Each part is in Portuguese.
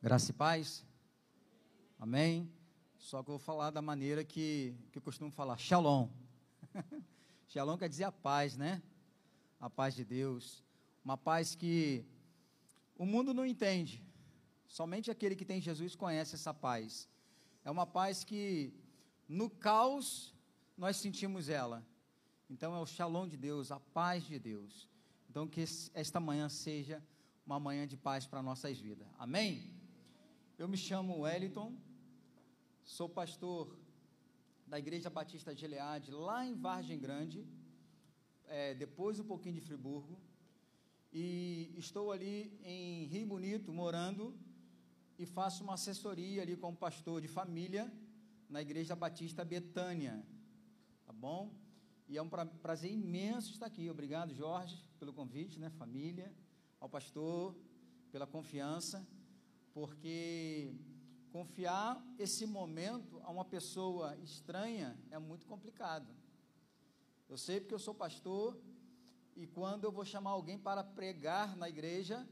Graça e paz. Amém. Só que eu vou falar da maneira que, que eu costumo falar. Shalom. Shalom quer dizer a paz, né? A paz de Deus. Uma paz que o mundo não entende. Somente aquele que tem Jesus conhece essa paz. É uma paz que no caos nós sentimos ela. Então é o shalom de Deus, a paz de Deus. Então que esta manhã seja uma manhã de paz para nossas vidas. Amém? Eu me chamo Wellington, sou pastor da Igreja Batista de Gileade, lá em Vargem Grande, é, depois um pouquinho de Friburgo, e estou ali em Rio Bonito, morando, e faço uma assessoria ali como pastor de família na Igreja Batista Betânia, tá bom? E é um pra, prazer imenso estar aqui. Obrigado, Jorge, pelo convite, né, família ao pastor pela confiança, porque confiar esse momento a uma pessoa estranha é muito complicado. Eu sei porque eu sou pastor e quando eu vou chamar alguém para pregar na igreja,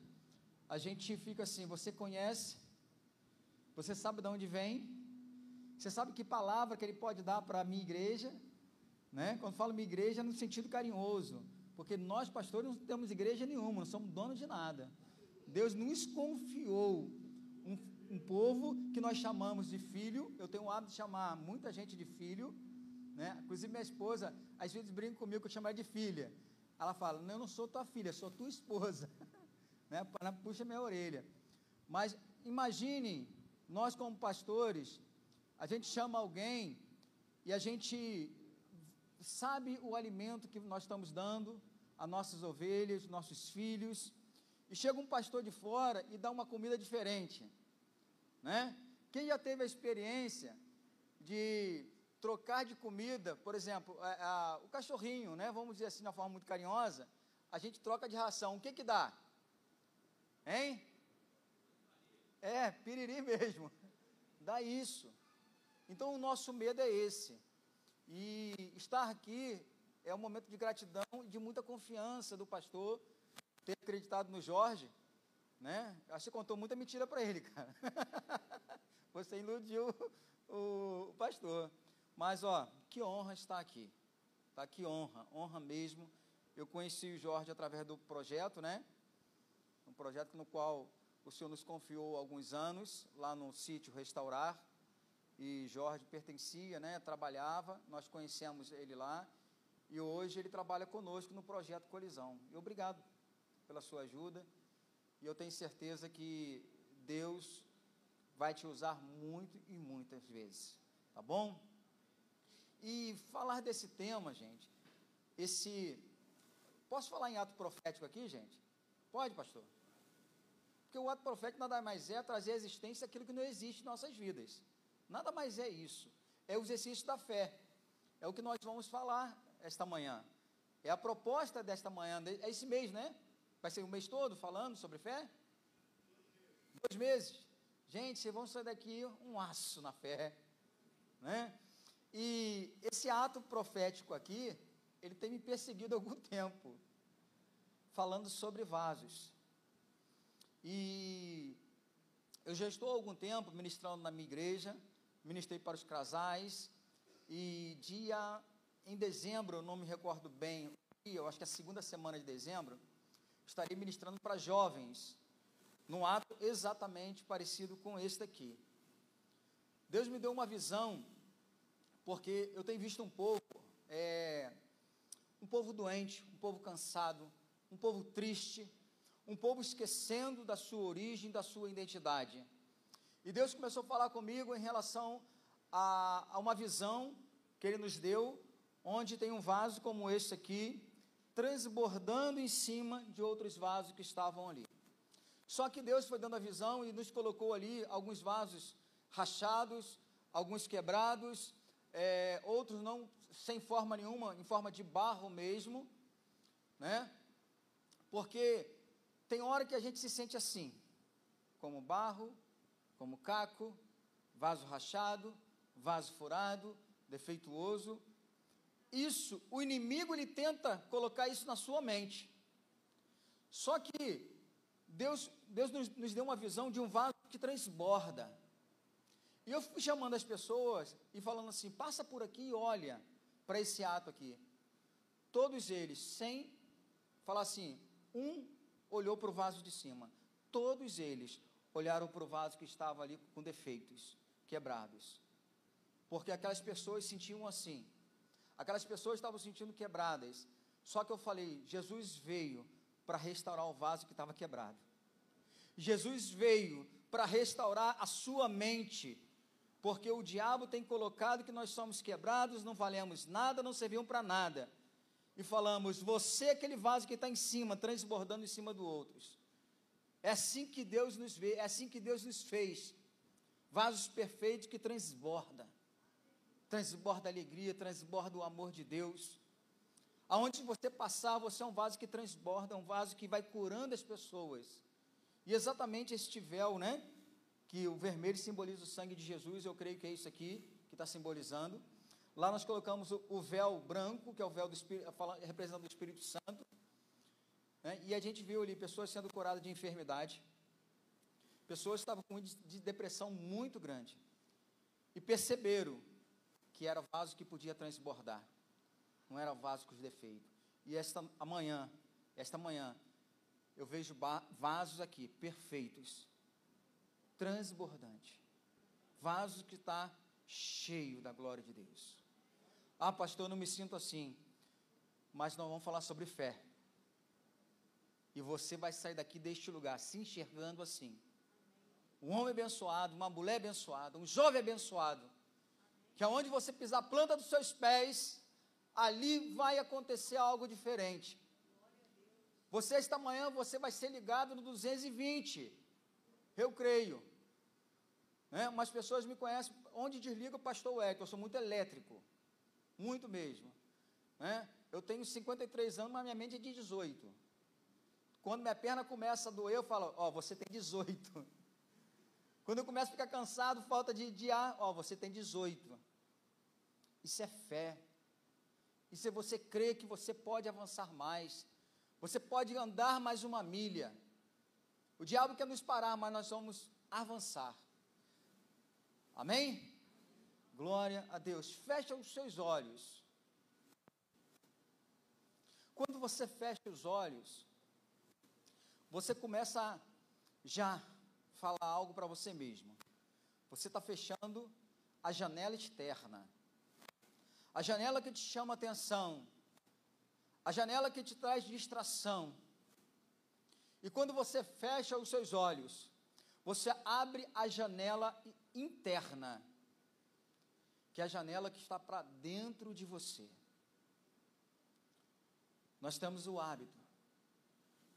a gente fica assim: você conhece? Você sabe de onde vem? Você sabe que palavra que ele pode dar para a minha igreja? Né? Quando falo minha igreja, é no sentido carinhoso. Porque nós, pastores, não temos igreja nenhuma, não somos donos de nada. Deus nos confiou um, povo que nós chamamos de filho. Eu tenho o hábito de chamar muita gente de filho. Né? Inclusive, minha esposa, às vezes, brinca comigo que eu chamo ela de filha. Ela fala: Não, eu não sou tua filha, sou tua esposa. né? Puxa minha orelha. Mas imagine, nós como pastores, a gente chama alguém e a gente sabe o alimento que nós estamos dando a nossas ovelhas, nossos filhos, e chega um pastor de fora e dá uma comida diferente, né? Quem já teve a experiência de trocar de comida, por exemplo, a, a, o cachorrinho, né? Vamos dizer assim, de uma forma muito carinhosa, a gente troca de ração, o que que dá? Hein? É, piriri mesmo. Dá isso. Então o nosso medo é esse. E estar aqui é um momento de gratidão e de muita confiança do pastor ter acreditado no Jorge, né? Acho que contou muita mentira para ele, cara. Você iludiu o, o, pastor. Mas, ó, que honra estar aqui. Tá? Que honra, honra mesmo. Eu conheci o Jorge através do projeto, né? Um projeto no qual o Senhor nos confiou alguns anos, lá no sítio Restaurar e Jorge pertencia, né, trabalhava, nós conhecemos ele lá, e hoje ele trabalha conosco no projeto Colisão. E obrigado pela sua ajuda, e eu tenho certeza que Deus vai te usar muito e muitas vezes, tá bom? E falar desse tema, gente, esse. Posso falar em ato profético aqui, gente? Pode, pastor? Porque o ato profético nada mais é trazer à existência aquilo que não existe em nossas vidas. Nada mais é isso. É o exercício da fé. É o que nós vamos falar esta manhã. É a proposta desta manhã, é esse mês, né? Vai ser o mês todo falando sobre fé? Dois meses. Gente, vocês vão sair daqui um aço na fé, né? E esse ato profético aqui, ele tem me perseguido há algum tempo, falando sobre vasos. E eu já estou há algum tempo ministrando na minha igreja, ministrei para os casais, e dia em dezembro, eu não me recordo bem, eu acho que é a segunda semana de dezembro, estarei ministrando para jovens, num ato exatamente parecido com este aqui. Deus me deu uma visão, porque eu tenho visto um povo, é, um povo doente, um povo cansado, um povo triste, um povo esquecendo da sua origem, da sua identidade. E Deus começou a falar comigo em relação a, a uma visão que Ele nos deu, onde tem um vaso como este aqui, transbordando em cima de outros vasos que estavam ali. Só que Deus foi dando a visão e nos colocou ali alguns vasos rachados, alguns quebrados, é, outros não sem forma nenhuma, em forma de barro mesmo, né? Porque tem hora que a gente se sente assim, como barro, como caco, vaso rachado, vaso furado, defeituoso. Isso, o inimigo ele tenta colocar isso na sua mente. Só que Deus, Deus nos, nos deu uma visão de um vaso que transborda. E eu fui chamando as pessoas e falando assim: passa por aqui e olha para esse ato aqui. Todos eles, sem falar assim, um olhou para o vaso de cima, todos eles olharam para o vaso que estava ali com defeitos, quebrados. Porque aquelas pessoas sentiam assim, aquelas pessoas estavam sentindo quebradas. Só que eu falei: Jesus veio para restaurar o vaso que estava quebrado. Jesus veio para restaurar a sua mente, porque o diabo tem colocado que nós somos quebrados, não valemos nada, não servimos para nada. E falamos, você é aquele vaso que está em cima, transbordando em cima do outros. É assim que Deus nos vê, é assim que Deus nos fez. Vasos perfeitos que transborda. Transborda a alegria, transborda o amor de Deus. Aonde você passar, você é um vaso que transborda, um vaso que vai curando as pessoas. E exatamente este véu, né? Que o vermelho simboliza o sangue de Jesus, eu creio que é isso aqui que está simbolizando. Lá nós colocamos o, véu branco, que é o véu do Espírito, representando o Espírito Santo. Né? E a gente viu ali pessoas sendo curadas de enfermidade. Pessoas que estavam com de depressão muito grande. E perceberam que era vaso que podia transbordar. Não era vaso com defeitos. E esta amanhã, esta manhã, eu vejo vasos aqui perfeitos, transbordante, vasos que está cheio da glória de Deus. Ah, pastor, eu não me sinto assim. Mas nós vamos falar sobre fé. E você vai sair daqui deste lugar se enxergando assim. Um homem abençoado, uma mulher abençoada, um jovem abençoado. Que aonde você pisar a planta dos seus pés, ali vai acontecer algo diferente. Você, esta manhã, você vai ser ligado no 220. Eu creio. Né? Umas pessoas me conhecem, onde desliga o pastor Wellington, eu sou muito elétrico. Muito mesmo. Né? Eu tenho 53 anos, mas minha mente é de 18. Quando minha perna começa a doer, eu falo, ó, oh, você tem 18. Quando eu começo a ficar cansado, falta de, de ar, ó, oh, você tem 18. Isso é fé. Isso é você crer que você pode avançar mais. Você pode andar mais uma milha. O diabo quer nos parar, mas nós vamos avançar. Amém? Glória a Deus. Fecha os seus olhos. Quando você fecha os olhos, você começa a já falar algo para você mesmo. Você está fechando a janela externa. A janela que te chama atenção a janela que te traz distração. E quando você fecha os seus olhos, você abre a janela interna, que é a janela que está para dentro de você. Nós temos o hábito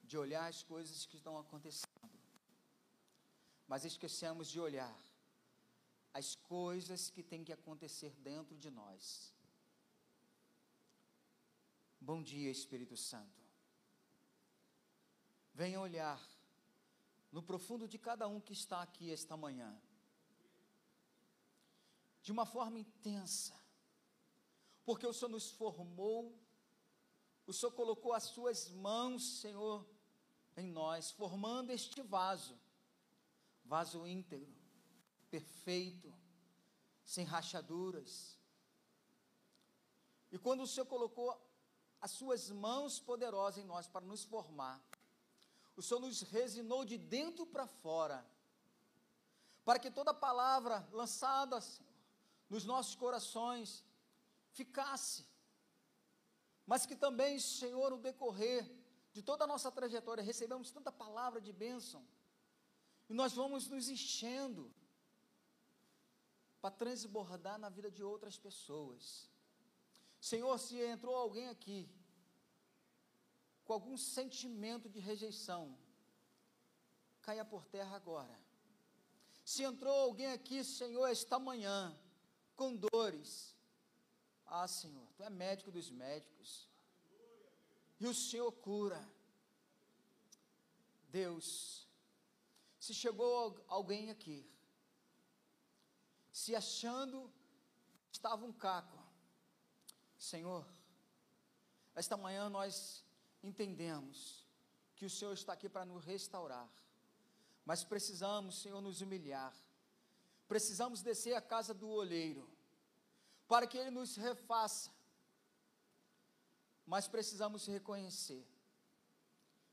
de olhar as coisas que estão acontecendo, mas esquecemos de olhar as coisas que têm que acontecer dentro de nós. Bom dia, Espírito Santo. Venha olhar no profundo de cada um que está aqui esta manhã, de uma forma intensa, porque o Senhor nos formou, o Senhor colocou as Suas mãos, Senhor, em nós, formando este vaso, vaso íntegro, perfeito, sem rachaduras. E quando o Senhor colocou as suas mãos poderosas em nós para nos formar. O Senhor nos resinou de dentro para fora, para que toda palavra lançada Senhor, nos nossos corações ficasse, mas que também, Senhor, no decorrer de toda a nossa trajetória, recebemos tanta palavra de bênção, e nós vamos nos enchendo para transbordar na vida de outras pessoas. Senhor, se entrou alguém aqui com algum sentimento de rejeição, caia por terra agora. Se entrou alguém aqui, Senhor, esta manhã, com dores, ah, Senhor, Tu é médico dos médicos, e o Senhor cura. Deus, se chegou alguém aqui, se achando estava um caco, Senhor, esta manhã nós entendemos que o Senhor está aqui para nos restaurar, mas precisamos, Senhor, nos humilhar. Precisamos descer à casa do olheiro, para que ele nos refaça. Mas precisamos reconhecer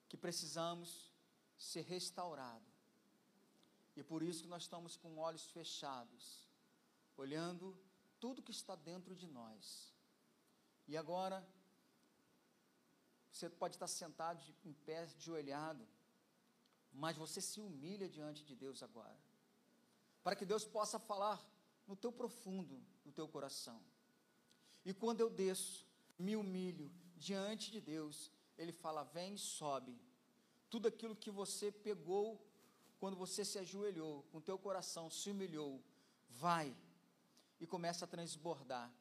que precisamos ser restaurados. E por isso que nós estamos com olhos fechados, olhando tudo que está dentro de nós. E agora, você pode estar sentado de, em pé, de olhado, mas você se humilha diante de Deus agora, para que Deus possa falar no teu profundo, no teu coração. E quando eu desço, me humilho diante de Deus, Ele fala: vem e sobe. Tudo aquilo que você pegou quando você se ajoelhou, com teu coração se humilhou, vai e começa a transbordar,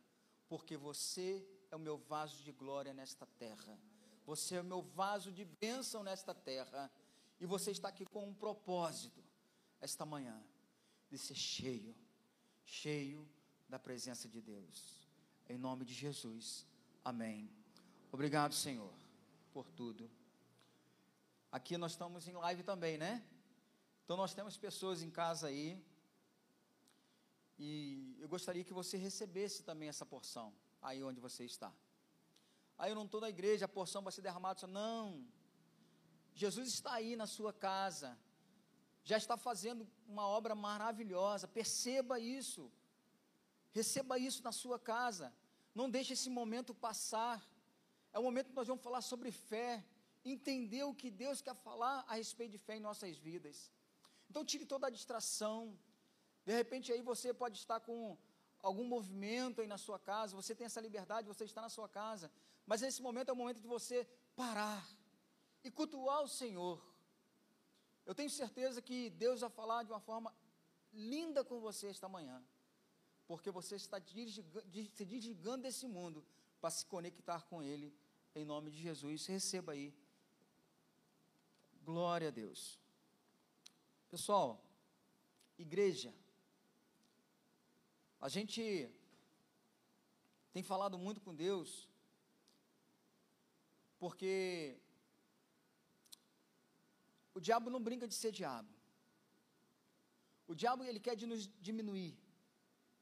porque você é o meu vaso de glória nesta terra. Você é o meu vaso de bênção nesta terra. E você está aqui com um propósito esta manhã de ser cheio, cheio da presença de Deus. Em nome de Jesus. Amém. Obrigado, Senhor, por tudo. Aqui nós estamos em live também, né? Então nós temos pessoas em casa aí. E eu gostaria que você recebesse também essa porção, aí onde você está. Aí eu não estou na igreja, a porção vai ser derramada. Não. Jesus está aí na sua casa. Já está fazendo uma obra maravilhosa. Perceba isso. Receba isso na sua casa. Não deixe esse momento passar. É o momento que nós vamos falar sobre fé. Entender o que Deus quer falar a respeito de fé em nossas vidas. Então tire toda a distração. De repente aí você pode estar com algum movimento aí na sua casa, você tem essa liberdade, você está na sua casa, mas esse momento é o momento de você parar e cultuar o Senhor. Eu tenho certeza que Deus vai falar de uma forma linda com você esta manhã, porque você está se desligando desse mundo para se conectar com Ele, em nome de Jesus. Receba aí. Glória a Deus. Pessoal, igreja, a gente tem falado muito com Deus, porque o diabo não brinca de ser diabo. O diabo ele quer de nos diminuir.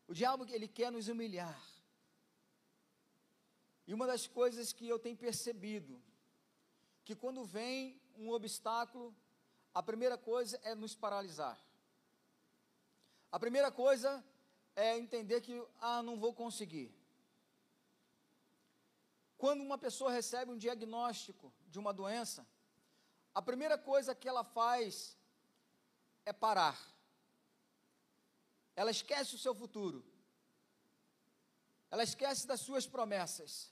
O diabo ele quer nos humilhar. E uma das coisas que eu tenho percebido, que quando vem um obstáculo, a primeira coisa é nos paralisar. A primeira coisa é entender que, ah, não vou conseguir. Quando uma pessoa recebe um diagnóstico de uma doença, a primeira coisa que ela faz é parar. Ela esquece o seu futuro. Ela esquece das suas promessas.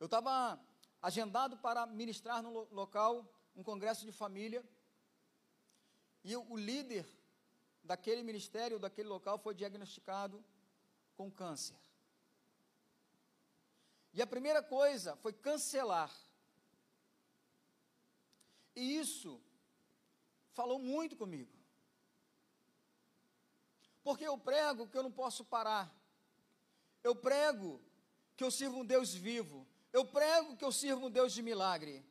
Eu estava agendado para ministrar no local um congresso de família, e o, líder daquele ministério, daquele local, foi diagnosticado com câncer. E a primeira coisa foi cancelar. E isso falou muito comigo. Porque eu prego que eu não posso parar. Eu prego que eu sirvo um Deus vivo. Eu prego que eu sirvo um Deus de milagre.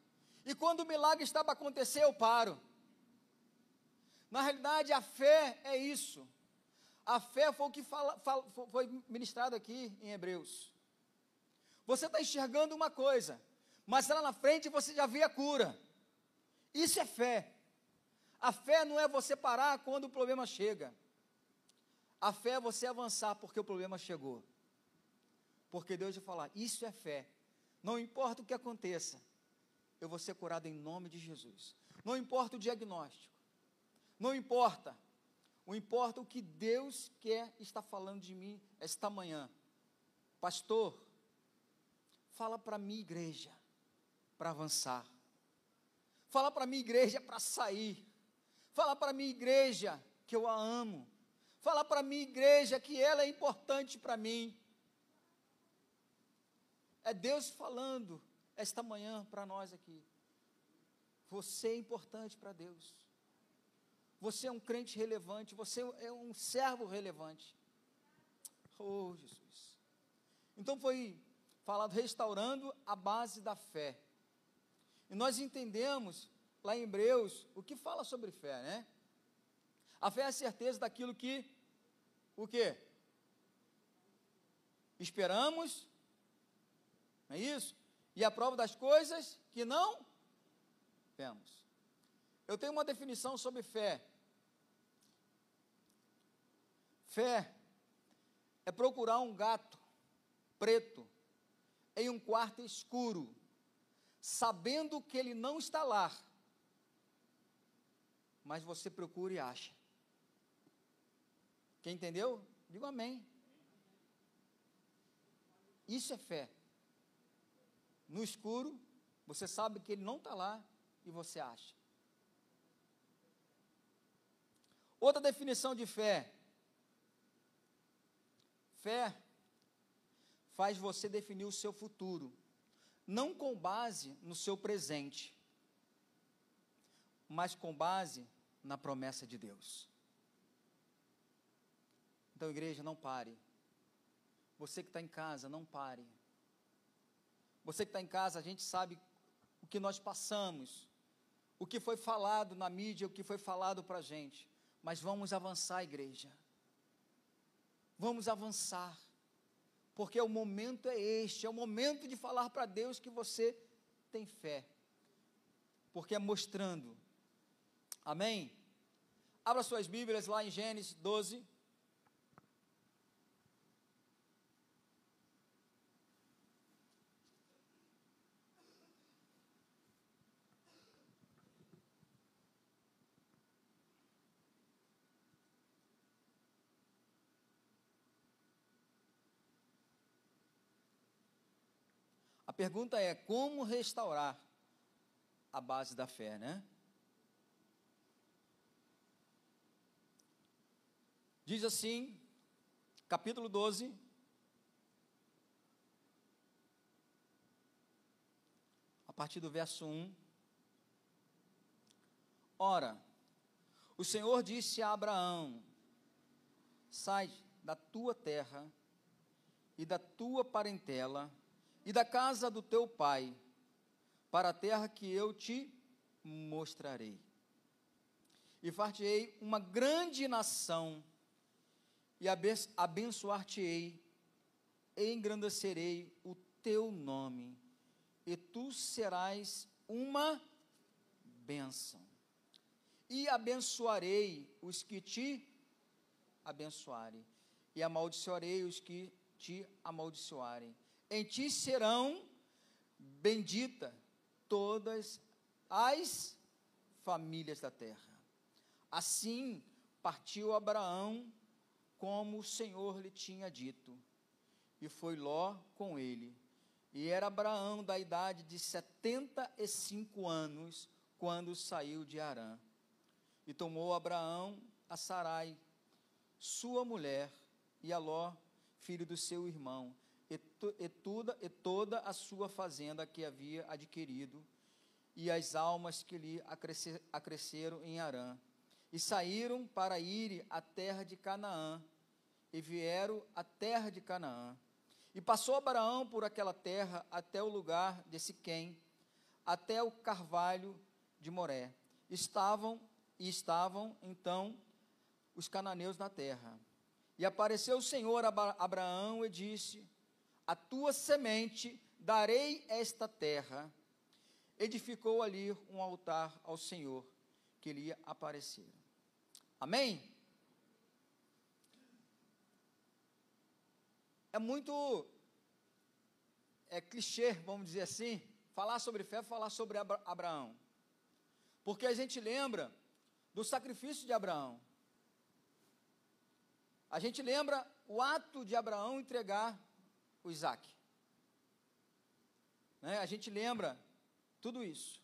E quando o milagre está para acontecer, eu paro. Na realidade, a fé é isso. A fé foi o que fala, fala, foi ministrado aqui em Hebreus. Você está enxergando uma coisa, mas lá na frente você já vê a cura. Isso é fé. A fé não é você parar quando o problema chega. A fé é você avançar porque o problema chegou. Porque Deus vai falar: Isso é fé. Não importa o que aconteça, eu vou ser curado em nome de Jesus. Não importa o diagnóstico, não importa. O importa o que Deus quer estar falando de mim esta manhã. Pastor, fala para minha igreja para avançar. Fala para minha igreja para sair. Fala para minha igreja que eu a amo. Fala para minha igreja que ela é importante para mim. É Deus falando esta manhã para nós aqui. Você é importante para Deus. Você é um crente relevante, você é um servo relevante. Oh, Jesus. Então foi falado restaurando a base da fé. E nós entendemos lá em Hebreus, o que fala sobre fé, né? A fé é a certeza daquilo que, o quê? Esperamos, não é isso? E a prova das coisas que não vemos. Eu tenho uma definição sobre fé. Fé é procurar um gato preto em um quarto escuro, sabendo que ele não está lá, mas você procura e acha. Quem entendeu? Digo amém. Isso é fé. No escuro, você sabe que ele não está lá e você acha. Outra definição de fé. Fé faz você definir o seu futuro, não com base no seu presente, mas com base na promessa de Deus. Então, igreja, não pare. Você que está em casa, não pare. Você que está em casa, a gente sabe o que nós passamos, o que foi falado na mídia, o que foi falado para a gente. Mas vamos avançar, igreja. Vamos avançar. Porque o momento é este, é o momento de falar para Deus que você tem fé. Porque é mostrando. Amém? Abra suas Bíblias lá em Gênesis 12. A pergunta é: como restaurar a base da fé, né? Diz assim, capítulo 12, a partir do verso 1. Ora, o Senhor disse a Abraão: Sai da tua terra e da tua parentela e da casa do teu pai, para a terra que eu te mostrarei. E far-te-ei uma grande nação, e abençoar-te-ei, e engrandecerei o teu nome, e tu serás uma bênção. E abençoarei os que te abençoarem, e amaldiçoarei os que te amaldiçoarem em ti serão benditas todas as famílias da terra. Assim partiu Abraão, como o Senhor lhe tinha dito, e foi Ló com ele. E era Abraão da idade de setenta e cinco anos, quando saiu de Arã. E tomou Abraão a Sarai, sua mulher, e a Ló, filho do seu irmão, e, to, e, toda, e toda a sua fazenda que havia adquirido, e as almas que lhe acrescer, acresceram em Arã. E saíram para ir à terra de Canaã, e vieram à terra de Canaã. E passou Abraão por aquela terra até o lugar de Siquém, até o carvalho de Moré. Estavam e estavam então os cananeus na terra. E apareceu o Senhor a Abraão e disse: a tua semente darei esta terra. Edificou ali um altar ao Senhor que lhe apareceram. Amém? É muito é clichê, vamos dizer assim, falar sobre fé, falar sobre Abraão. Porque a gente lembra do sacrifício de Abraão. A gente lembra o ato de Abraão entregar o Isaac. Né? A gente lembra tudo isso.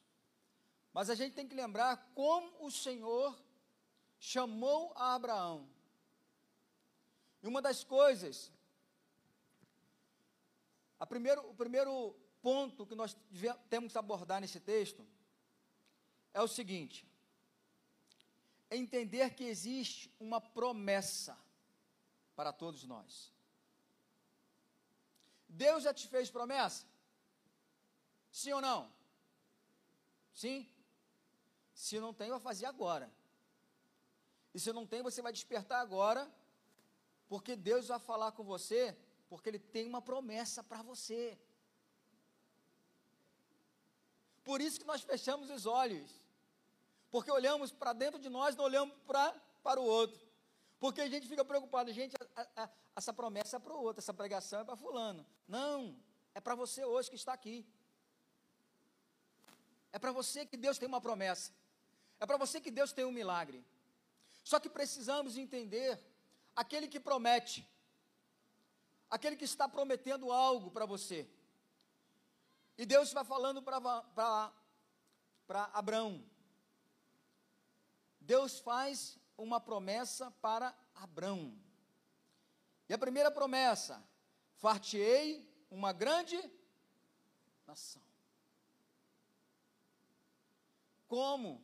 Mas a gente tem que lembrar como o Senhor chamou a Abraão. E uma das coisas, primeiro, o primeiro ponto que nós temos que abordar nesse texto é o seguinte: entender que existe uma promessa para todos nós. Deus já te fez promessa? Sim ou não? Sim? Se não tem, vai fazer agora. E se não tem, você vai despertar agora, porque Deus vai falar com você, porque Ele tem uma promessa para você. Por isso que nós fechamos os olhos, porque olhamos para dentro de nós, não olhamos pra, para o outro. Porque a gente fica preocupado, gente, a, a, essa promessa é para o outro, essa pregação é para fulano. Não, é para você hoje que está aqui. É para você que Deus tem uma promessa. É para você que Deus tem um milagre. Só que precisamos entender aquele que promete, aquele que está prometendo algo para você. E Deus vai falando para Abraão. Deus faz uma promessa para Abraão. E a primeira promessa: fartei uma grande nação. Como?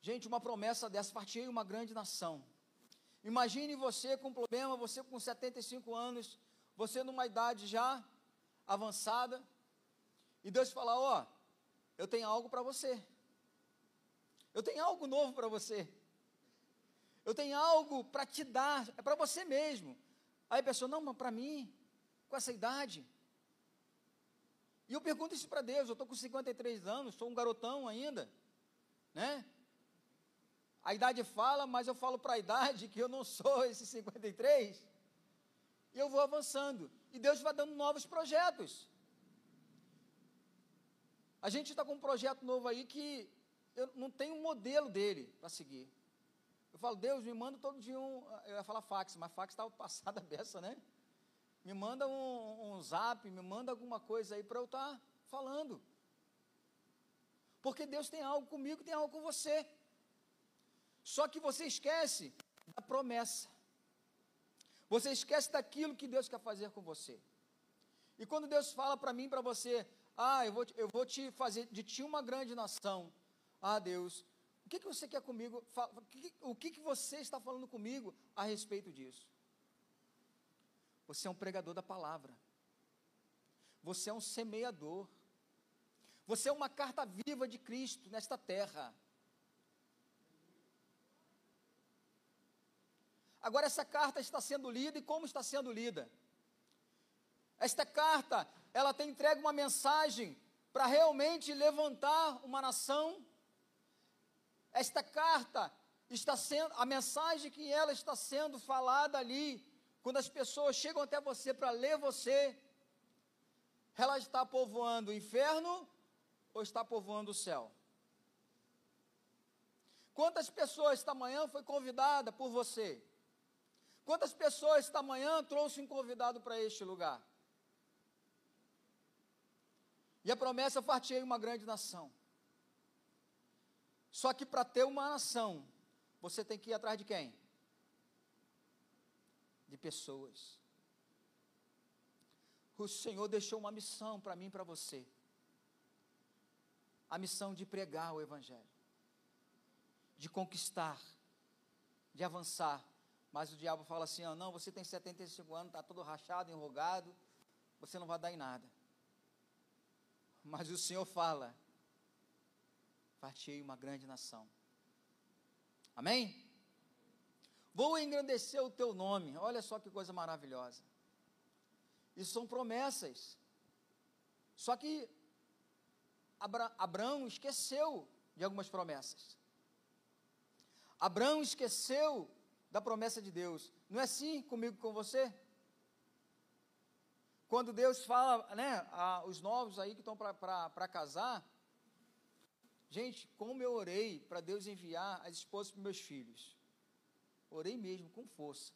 Gente, uma promessa dessa, fartei uma grande nação. Imagine você com um problema, você com 75 anos, você numa idade já avançada, e Deus fala: Ó, oh, eu tenho algo para você. Eu tenho algo novo para você. Eu tenho algo para te dar, é para você mesmo. Aí a pessoa, não, mas para mim, com essa idade. E eu pergunto isso para Deus, eu estou com 53 anos, sou um garotão ainda, né? A idade fala, mas eu falo para a idade que eu não sou esse 53. E eu vou avançando. E Deus vai dando novos projetos. A gente está com um projeto novo aí que eu não tenho um modelo dele para seguir. Eu falo, Deus, me manda todo dia um. Eu ia falar fax, mas fax estava passada a beça, né? Me manda um, um zap, me manda alguma coisa aí para eu estar tá falando. Porque Deus tem algo comigo, tem algo com você. Só que você esquece da promessa. Você esquece daquilo que Deus quer fazer com você. E quando Deus fala para mim, para você, ah, eu vou, eu vou te fazer de ti uma grande nação. Ah, Deus, o que, que você quer comigo? O que, que você está falando comigo a respeito disso? Você é um pregador da palavra. Você é um semeador. Você é uma carta viva de Cristo nesta terra. Agora, essa carta está sendo lida e como está sendo lida? Esta carta, ela tem entregue uma mensagem para realmente levantar uma nação esta carta está sendo, a mensagem que ela está sendo falada ali, quando as pessoas chegam até você para ler você, ela está povoando o inferno ou está povoando o céu? Quantas pessoas esta manhã foi convidada por você? Quantas pessoas esta manhã trouxe um convidado para este lugar? E a promessa fartei uma grande nação. Só que para ter uma nação, você tem que ir atrás de quem? De pessoas. O Senhor deixou uma missão para mim e para você. A missão de pregar o Evangelho, de conquistar, de avançar. Mas o diabo fala assim: oh, não, você tem 75 anos, está todo rachado, enrugado, você não vai dar em nada. Mas o Senhor fala: fartei uma grande nação. Amém? Vou engrandecer o teu nome. Olha só que coisa maravilhosa. Isso são promessas. Só que Abra Abraão esqueceu de algumas promessas. Abraão esqueceu da promessa de Deus. Não é assim comigo com você? Quando Deus fala, né, a, os novos aí que estão para casar, Gente, como eu orei para Deus enviar as esposas para meus filhos. Orei mesmo, com força.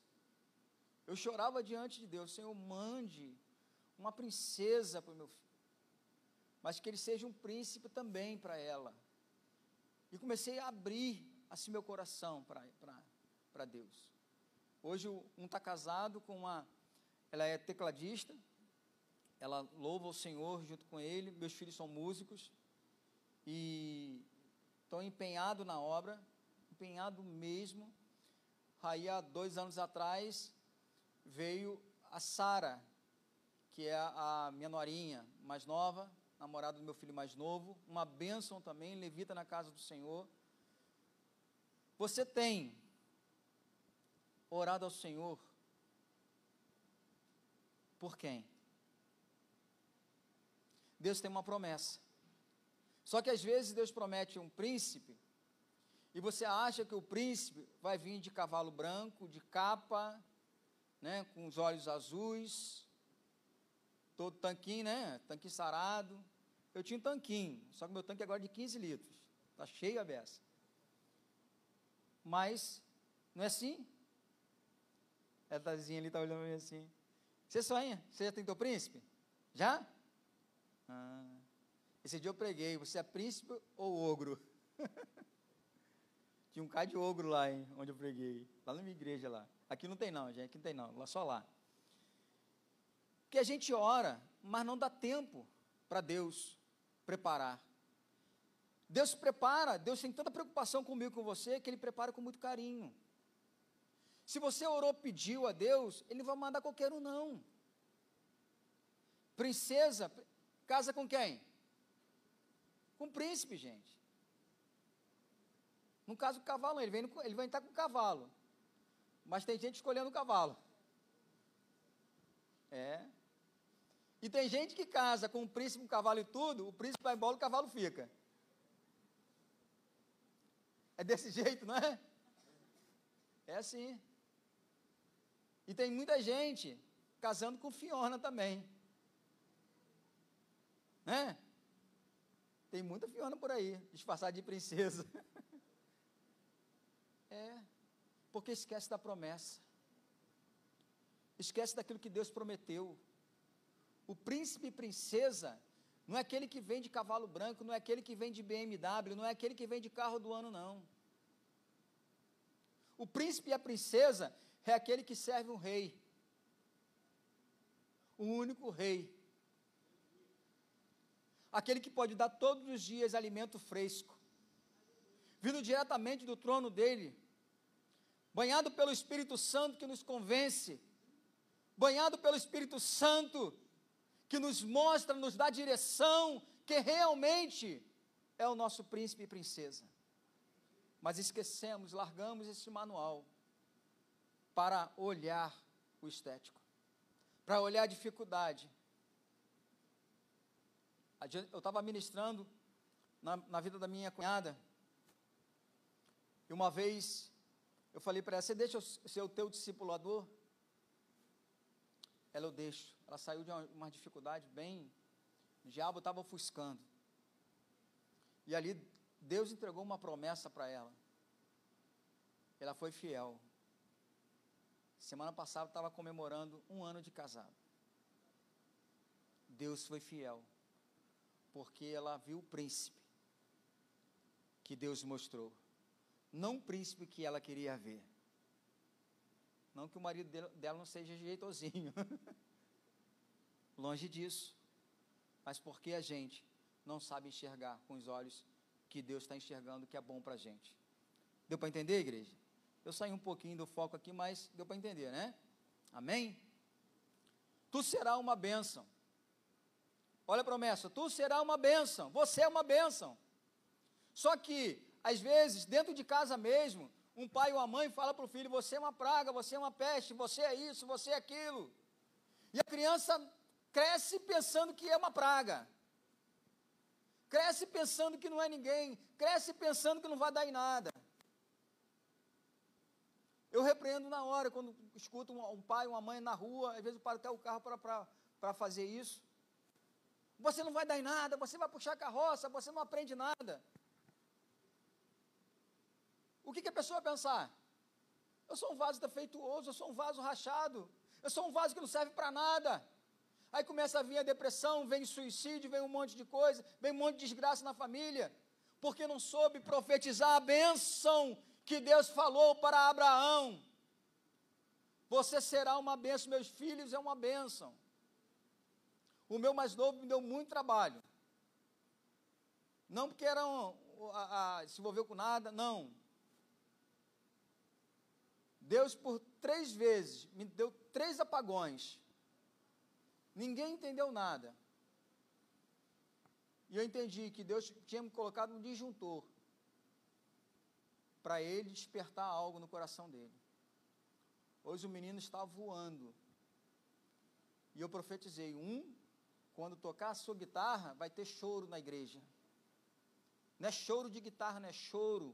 Eu chorava diante de Deus, Senhor, mande uma princesa para o meu filho. Mas que ele seja um príncipe também para ela. E comecei a abrir assim meu coração para Deus. Hoje um está casado com uma. Ela é tecladista, ela louva o Senhor junto com ele, meus filhos são músicos e estou empenhado na obra, empenhado mesmo. Aí, há dois anos atrás, veio a Sara, que é a, minha norinha mais nova, namorada do meu filho mais novo, uma bênção também, levita na casa do Senhor. Você tem orado ao Senhor por quem? Deus tem uma promessa. Só que às vezes Deus promete um príncipe e você acha que o príncipe vai vir de cavalo branco, de capa, né, com os olhos azuis, todo tanquinho, né, tanque sarado. Eu tinha um tanquinho, só que meu tanque agora é de 15 litros. Está cheio a beça. Mas, não é assim? A Tazinha ali está olhando assim. Você sonha? Você já tentou príncipe? Já? Ah, esse dia eu preguei, você é príncipe ou ogro? Tinha um cara de ogro lá, hein, onde eu preguei. Lá na minha igreja lá. Aqui não tem não, gente, aqui não tem não, só lá. Que a gente ora, mas não dá tempo para Deus preparar. Deus prepara, Deus tem tanta preocupação comigo com você que Ele prepara com muito carinho. Se você orou, pediu a Deus, Ele não vai mandar qualquer um, não. Princesa, casa com quem? Com príncipe, gente. No caso do cavalo, ele vem, ele vem estar com o cavalo. Mas tem gente escolhendo o cavalo. É. E tem gente que casa com o príncipe, o cavalo e tudo, o príncipe vai embora o cavalo fica. É desse jeito, não é? É assim. E tem muita gente casando com Fiona também. Né? Tem muita Fiona por aí, disfarçada de princesa. é, porque esquece da promessa. Esquece daquilo que Deus prometeu. O príncipe e princesa não é aquele que vem de cavalo branco, não é aquele que vem de BMW, não é aquele que vem de carro do ano, não. O príncipe e a princesa é aquele que serve um rei. O único rei. Aquele que pode dar todos os dias alimento fresco. Vindo diretamente do trono dele. Banhado pelo Espírito Santo que nos convence. Banhado pelo Espírito Santo que nos mostra, nos dá direção, que realmente é o nosso príncipe e princesa. Mas esquecemos, largamos esse manual para olhar o estético, para olhar a dificuldade. Eu estava ministrando na, na, vida da minha cunhada, e uma vez eu falei para ela: Você deixa eu ser o teu discipulador? Ela, eu deixo. Ela saiu de uma, uma dificuldade bem. O diabo estava ofuscando. E ali Deus entregou uma promessa para ela. Ela foi fiel. Semana passada estava comemorando um ano de casado. Deus foi fiel, porque ela viu o príncipe que Deus mostrou, não o príncipe que ela queria ver. Não que o marido dela não seja jeitosinho, longe disso, mas porque a gente não sabe enxergar com os olhos que Deus está enxergando que é bom para a gente. Deu para entender, igreja? Eu saí um pouquinho do foco aqui, mas deu para entender, né? Amém? Tu será uma bênção. Olha a promessa, tu será uma bênção, você é uma bênção. Só que, às vezes, dentro de casa mesmo, um pai ou uma mãe fala para o filho: você é uma praga, você é uma peste, você é isso, você é aquilo. E a criança cresce pensando que é uma praga. Cresce pensando que não é ninguém, cresce pensando que não vai dar em nada. Eu repreendo na hora, quando escuto um, um pai, uma mãe na rua, às vezes eu paro até o carro para fazer isso. Você não vai dar em nada, você vai puxar carroça, você não aprende nada. O que, que a pessoa pensar? Eu sou um vaso defeituoso, eu sou um vaso rachado, eu sou um vaso que não serve para nada. Aí começa a vir a depressão, vem suicídio, vem um monte de coisa, vem um monte de desgraça na família, porque não soube profetizar a bênção que Deus falou para Abraão: Você será uma bênção, meus filhos é uma bênção. O meu mais novo me deu muito trabalho. Não porque era um, a, a, se envolveu com nada, não. Deus, por três vezes, me deu três apagões. Ninguém entendeu nada. E eu entendi que Deus tinha me colocado um disjuntor para ele despertar algo no coração dele. Hoje o menino está voando. E eu profetizei: um, quando tocar a sua guitarra, vai ter choro na igreja. Não é choro de guitarra, não é choro,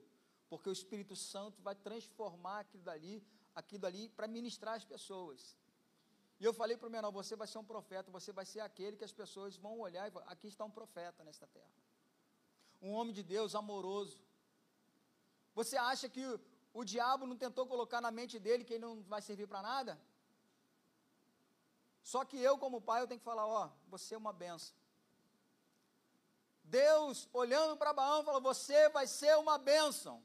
porque o Espírito Santo vai transformar aquilo dali, aquilo dali para ministrar as pessoas. E eu falei para o menor: você vai ser um profeta, você vai ser aquele que as pessoas vão olhar e falar: aqui está um profeta nesta terra. Um homem de Deus amoroso. Você acha que o, o diabo não tentou colocar na mente dele que ele não vai servir para nada? Só que eu, como pai, eu tenho que falar: ó, você é uma benção. Deus, olhando para Abraão, falou: Você vai ser uma bênção.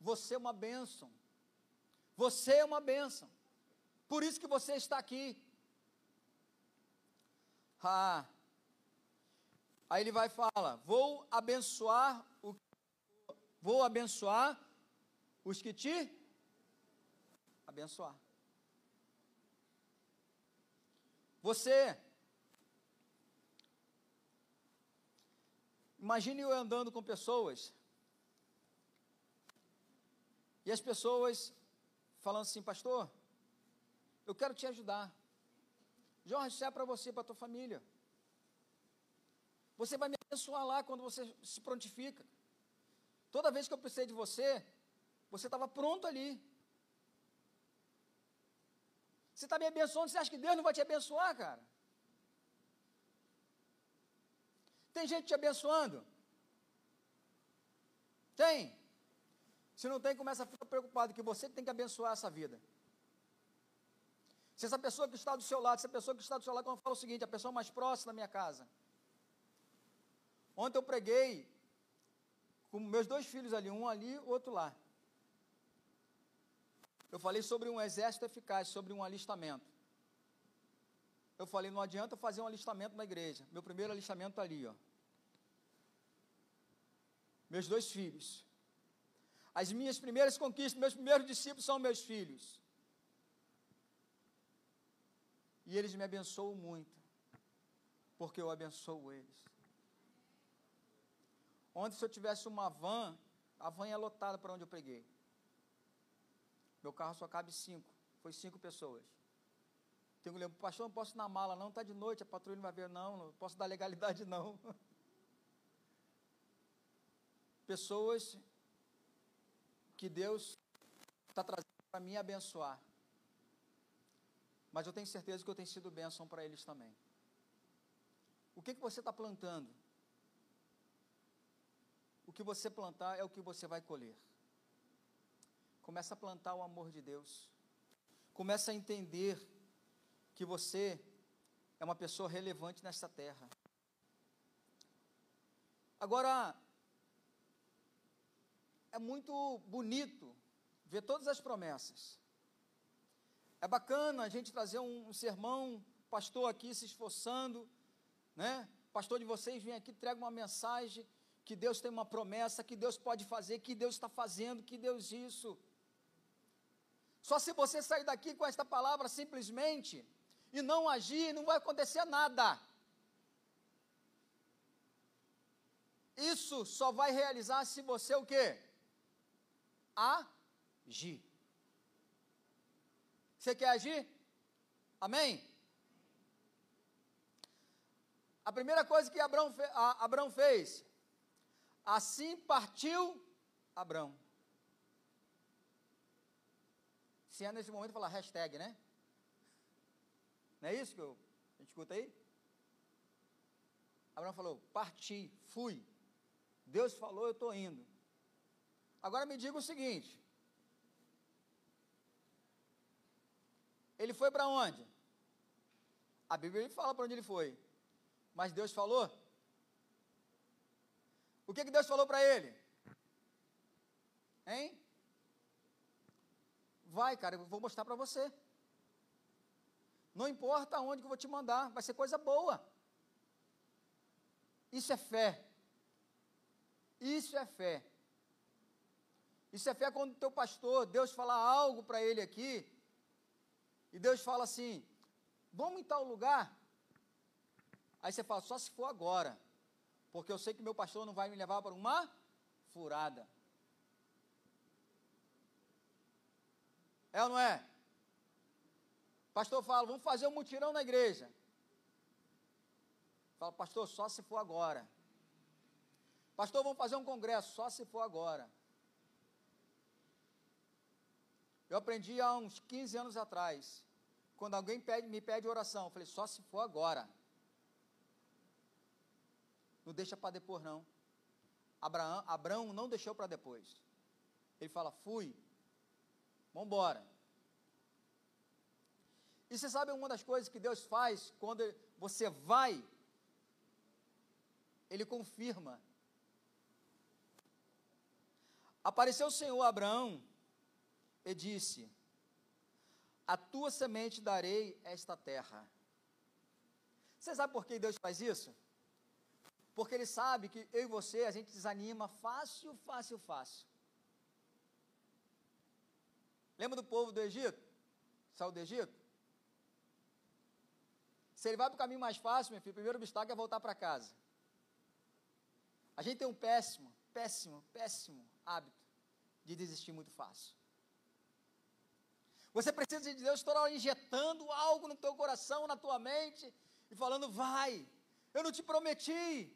Você é uma bênção. Você é uma bênção. Por isso que você está aqui. Ah. Aí ele vai falar: Vou abençoar o vou abençoar os que te abençoar. Você Imagine eu andando com pessoas e as pessoas falando assim, pastor, eu quero te ajudar. Jorge, isso é para você, para a tua família. Você vai me abençoar lá quando você se prontifica. Toda vez que eu precisei de você, você estava pronto ali. Você está me abençoando, você acha que Deus não vai te abençoar, cara? Tem gente te abençoando? Tem. Se não tem, começa a ficar preocupado que você tem que abençoar essa vida. Se essa pessoa que está do seu lado, se a pessoa que está do seu lado, quando eu falo o seguinte, a pessoa mais próxima da minha casa. Ontem eu preguei com meus dois filhos ali, um ali, outro lá. Eu falei sobre um exército eficaz, sobre um alistamento. Eu falei, não adianta fazer um alistamento na igreja. Meu primeiro alistamento está ali, ó. Meus dois filhos. As minhas primeiras conquistas, meus primeiros discípulos são meus filhos. E eles me abençoam muito, porque eu abençoo eles. Ontem, se eu tivesse uma van, a van é lotada para onde eu preguei. Meu carro só cabe cinco, foi cinco pessoas. Tem que lembrar, pastor, não posso ir na mala, não, está de noite, a patrulha não vai ver, não, não posso dar legalidade, não. Pessoas que Deus está trazendo para mim abençoar. Mas eu tenho certeza que eu tenho sido bênção para eles também. O que, que você está plantando? O que você plantar é o que você vai colher. Começa a plantar o amor de Deus. Começa a entender que você é uma pessoa relevante nesta terra. Agora, é muito bonito ver todas as promessas. É bacana a gente trazer um, um sermão, pastor aqui se esforçando, né? Pastor de vocês vem aqui, entrega uma mensagem que Deus tem uma promessa, que Deus pode fazer, que Deus está fazendo, que Deus isso. Só se você sair daqui com esta palavra simplesmente, e não agir, não vai acontecer nada. Isso só vai realizar se você o quê? Agir. Você quer agir? Amém? A primeira coisa que Abraão, fe fez, assim partiu Abraão. Se é nesse momento falar hashtag, né? Não é isso que eu, a gente escuta aí? Abraão falou: parti, fui. Deus falou, eu estou indo. Agora me diga o seguinte: ele foi para onde? A Bíblia fala para onde ele foi, mas Deus falou? O que, que Deus falou para ele? Hein? Vai, cara, eu vou mostrar para você. Não importa aonde que eu vou te mandar, vai ser coisa boa. Isso é fé. Isso é fé. Isso é fé quando o teu pastor, Deus fala algo para ele aqui, e Deus fala assim: vamos em tal lugar. Aí você fala, só se for agora. porque eu sei que meu pastor não vai me levar para uma furada. É ou não é? Pastor fala, vamos fazer um mutirão na igreja. Fala, pastor, só se for agora. Pastor, vamos fazer um congresso, só se for agora. Eu aprendi há uns 15 anos atrás, quando alguém pede, me pede oração, eu falei, só se for agora. Não deixa para depois, não. Abraão, Abraão não deixou para depois. Ele fala, fui, vamos embora. E você sabe uma das coisas que Deus faz quando você vai? Ele confirma. Apareceu o Senhor a Abraão e disse: A tua semente darei esta terra. Você sabe por que Deus faz isso? Porque Ele sabe que eu e você, a gente desanima fácil, fácil, fácil. Lembra do povo do Egito? Saiu do Egito? Se ele vai para o caminho mais fácil, meu filho, o primeiro obstáculo é voltar para casa. A gente tem um péssimo, péssimo, péssimo hábito de desistir muito fácil. Você precisa de Deus toda hora injetando algo no teu coração, na tua mente, e falando, vai, eu não te prometi.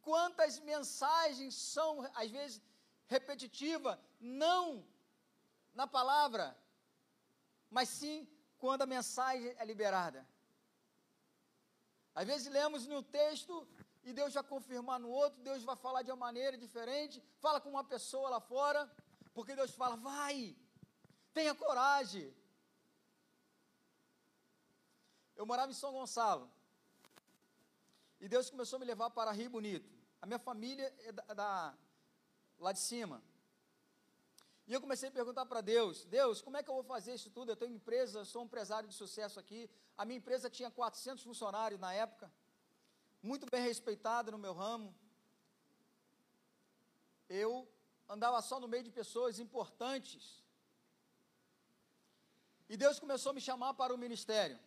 Quantas mensagens são, às vezes, repetitivas, não na palavra, mas sim quando a mensagem é liberada. Às vezes lemos no texto e Deus vai confirmar no outro, Deus vai falar de uma maneira diferente, fala com uma pessoa lá fora, porque Deus fala, vai, tenha coragem. Eu morava em São Gonçalo, e Deus começou a me levar para Rio Bonito. A minha família é da, da lá de cima. E eu comecei a perguntar para Deus: Deus, como é que eu vou fazer isso tudo? Eu tenho empresa, sou um empresário de sucesso aqui. A minha empresa tinha 400 funcionários na época muito bem respeitado no meu ramo. Eu andava só no meio de pessoas importantes. E Deus começou a me chamar para o ministério.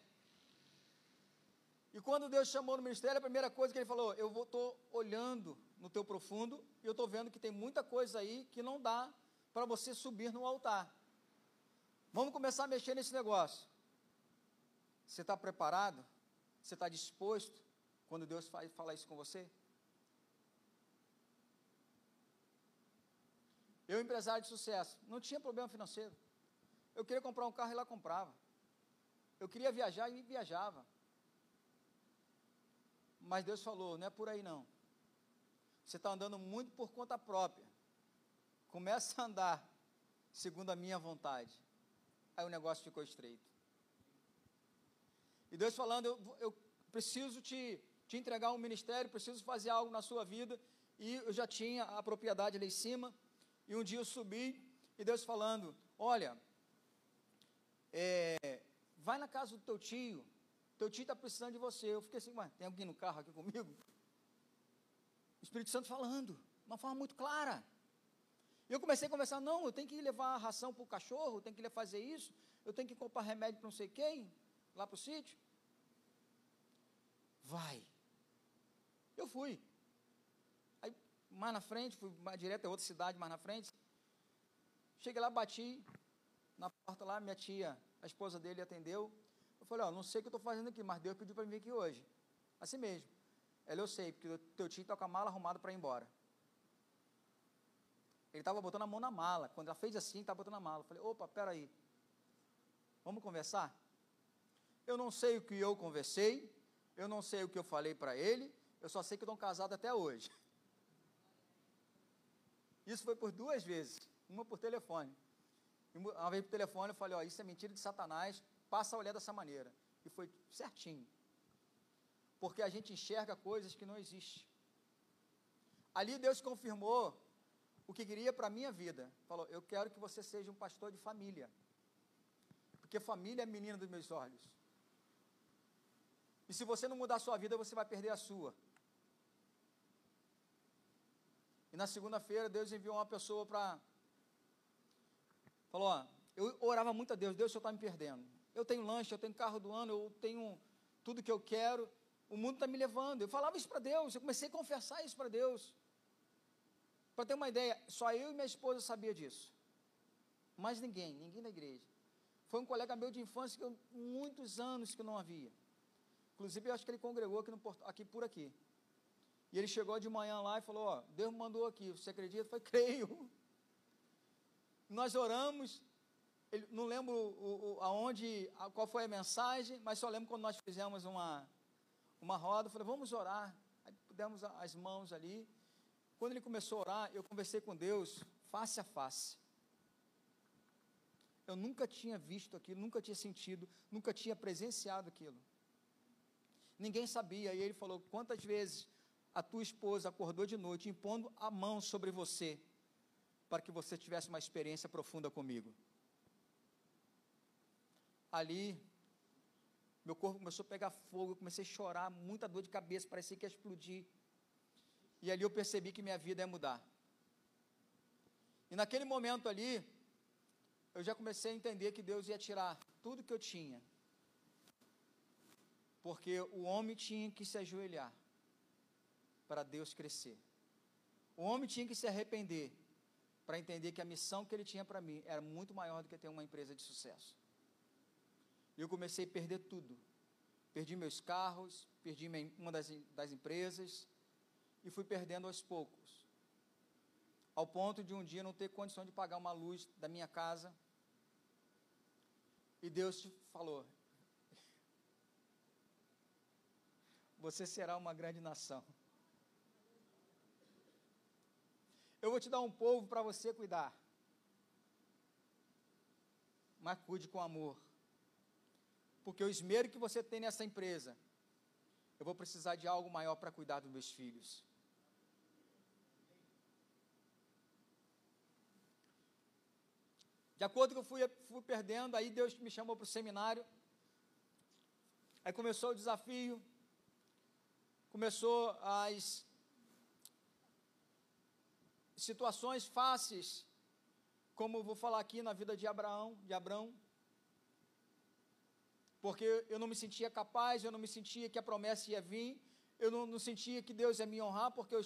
E quando Deus chamou no ministério, a primeira coisa que Ele falou: Eu estou olhando no teu profundo e eu estou vendo que tem muita coisa aí que não dá para você subir no altar. Vamos começar a mexer nesse negócio. Você está preparado? Você está disposto? quando Deus faz, fala isso com você? Eu, empresário de sucesso, não tinha problema financeiro. Eu queria comprar um carro e lá comprava. Eu queria viajar e viajava. Mas Deus falou: não é por aí não. Você está andando muito por conta própria. Começa a andar segundo a minha vontade. Aí o negócio ficou estreito. E Deus falando: eu, eu preciso te te entregar um ministério, preciso fazer algo na sua vida. E eu já tinha a propriedade ali em cima. E um dia eu subi e Deus falando: Olha, é, vai na casa do teu tio. Teu tio está precisando de você. Eu fiquei assim, mas tem alguém no carro aqui comigo? O Espírito Santo falando, uma forma muito clara. E eu comecei a conversar, não, eu tenho que levar a ração para o cachorro, eu tenho que fazer isso, eu tenho que comprar remédio para não sei quem, lá para o sítio. Vai. Eu fui. Aí, mais na frente, fui mais direto a outra cidade, mais na frente. Cheguei lá, bati na porta lá, minha tia, a esposa dele, atendeu. Eu falei, ó, não sei o que eu estou fazendo aqui, mas Deus pediu para vir aqui hoje. Assim mesmo. Ela, eu sei, porque teu tio está com a mala arrumada para ir embora. Ele estava botando a mão na mala. Quando ela fez assim, estava botando a mala. Eu falei, opa, peraí. Vamos conversar? Eu não sei o que eu conversei, eu não sei o que eu falei para ele, eu só sei que estão casados até hoje. Isso foi por duas vezes, uma por telefone. Uma vez por telefone eu falei, ó, isso é mentira de Satanás, passa a olhar dessa maneira. E foi certinho. Porque a gente enxerga coisas que não existem. Ali Deus confirmou o que queria para a minha vida. Falou, eu quero que você seja um pastor de família. Porque família é menina dos meus olhos. E se você não mudar a sua vida, você vai perder a sua. E na segunda-feira, Deus enviou uma pessoa para. Falou: ó, eu orava muito a Deus, Deus, o senhor está me perdendo. Eu tenho lanche, eu tenho carro do ano, eu tenho tudo que eu quero, o mundo está me levando. Eu falava isso para Deus, eu comecei a confessar isso para Deus. Para ter uma ideia, só eu e minha esposa sabia disso. Mais ninguém, ninguém da igreja. Foi um colega meu de infância que eu, muitos anos que não havia. Inclusive, eu acho que ele congregou aqui, no, aqui por aqui. E ele chegou de manhã lá e falou: Ó, Deus me mandou aqui, você acredita? Eu falei: Creio. Nós oramos, ele, não lembro o, o, aonde, a, qual foi a mensagem, mas só lembro quando nós fizemos uma, uma roda. Eu falei: Vamos orar. Aí demos as mãos ali. Quando ele começou a orar, eu conversei com Deus face a face. Eu nunca tinha visto aquilo, nunca tinha sentido, nunca tinha presenciado aquilo. Ninguém sabia, e ele falou: quantas vezes a tua esposa acordou de noite impondo a mão sobre você, para que você tivesse uma experiência profunda comigo. Ali, meu corpo começou a pegar fogo, eu comecei a chorar, muita dor de cabeça, parecia que ia explodir. E ali eu percebi que minha vida ia mudar. E naquele momento ali, eu já comecei a entender que Deus ia tirar tudo que eu tinha. Porque o homem tinha que se ajoelhar para Deus crescer. O homem tinha que se arrepender para entender que a missão que ele tinha para mim era muito maior do que ter uma empresa de sucesso. E eu comecei a perder tudo. Perdi meus carros, perdi uma das, das empresas e fui perdendo aos poucos. Ao ponto de um dia não ter condição de pagar uma luz da minha casa. E Deus te falou: Você será uma grande nação. Eu vou te dar um povo para você cuidar. Mas cuide com amor. Porque o esmero que você tem nessa empresa, eu vou precisar de algo maior para cuidar dos meus filhos. De acordo com eu fui, fui perdendo, aí Deus me chamou para o seminário. Aí começou o desafio, começou as situações fáceis, como vou falar aqui na vida de Abraão, de Abraão, porque eu não me sentia capaz, eu não me sentia que a promessa ia vir, eu não, não sentia que Deus ia me honrar, porque eu,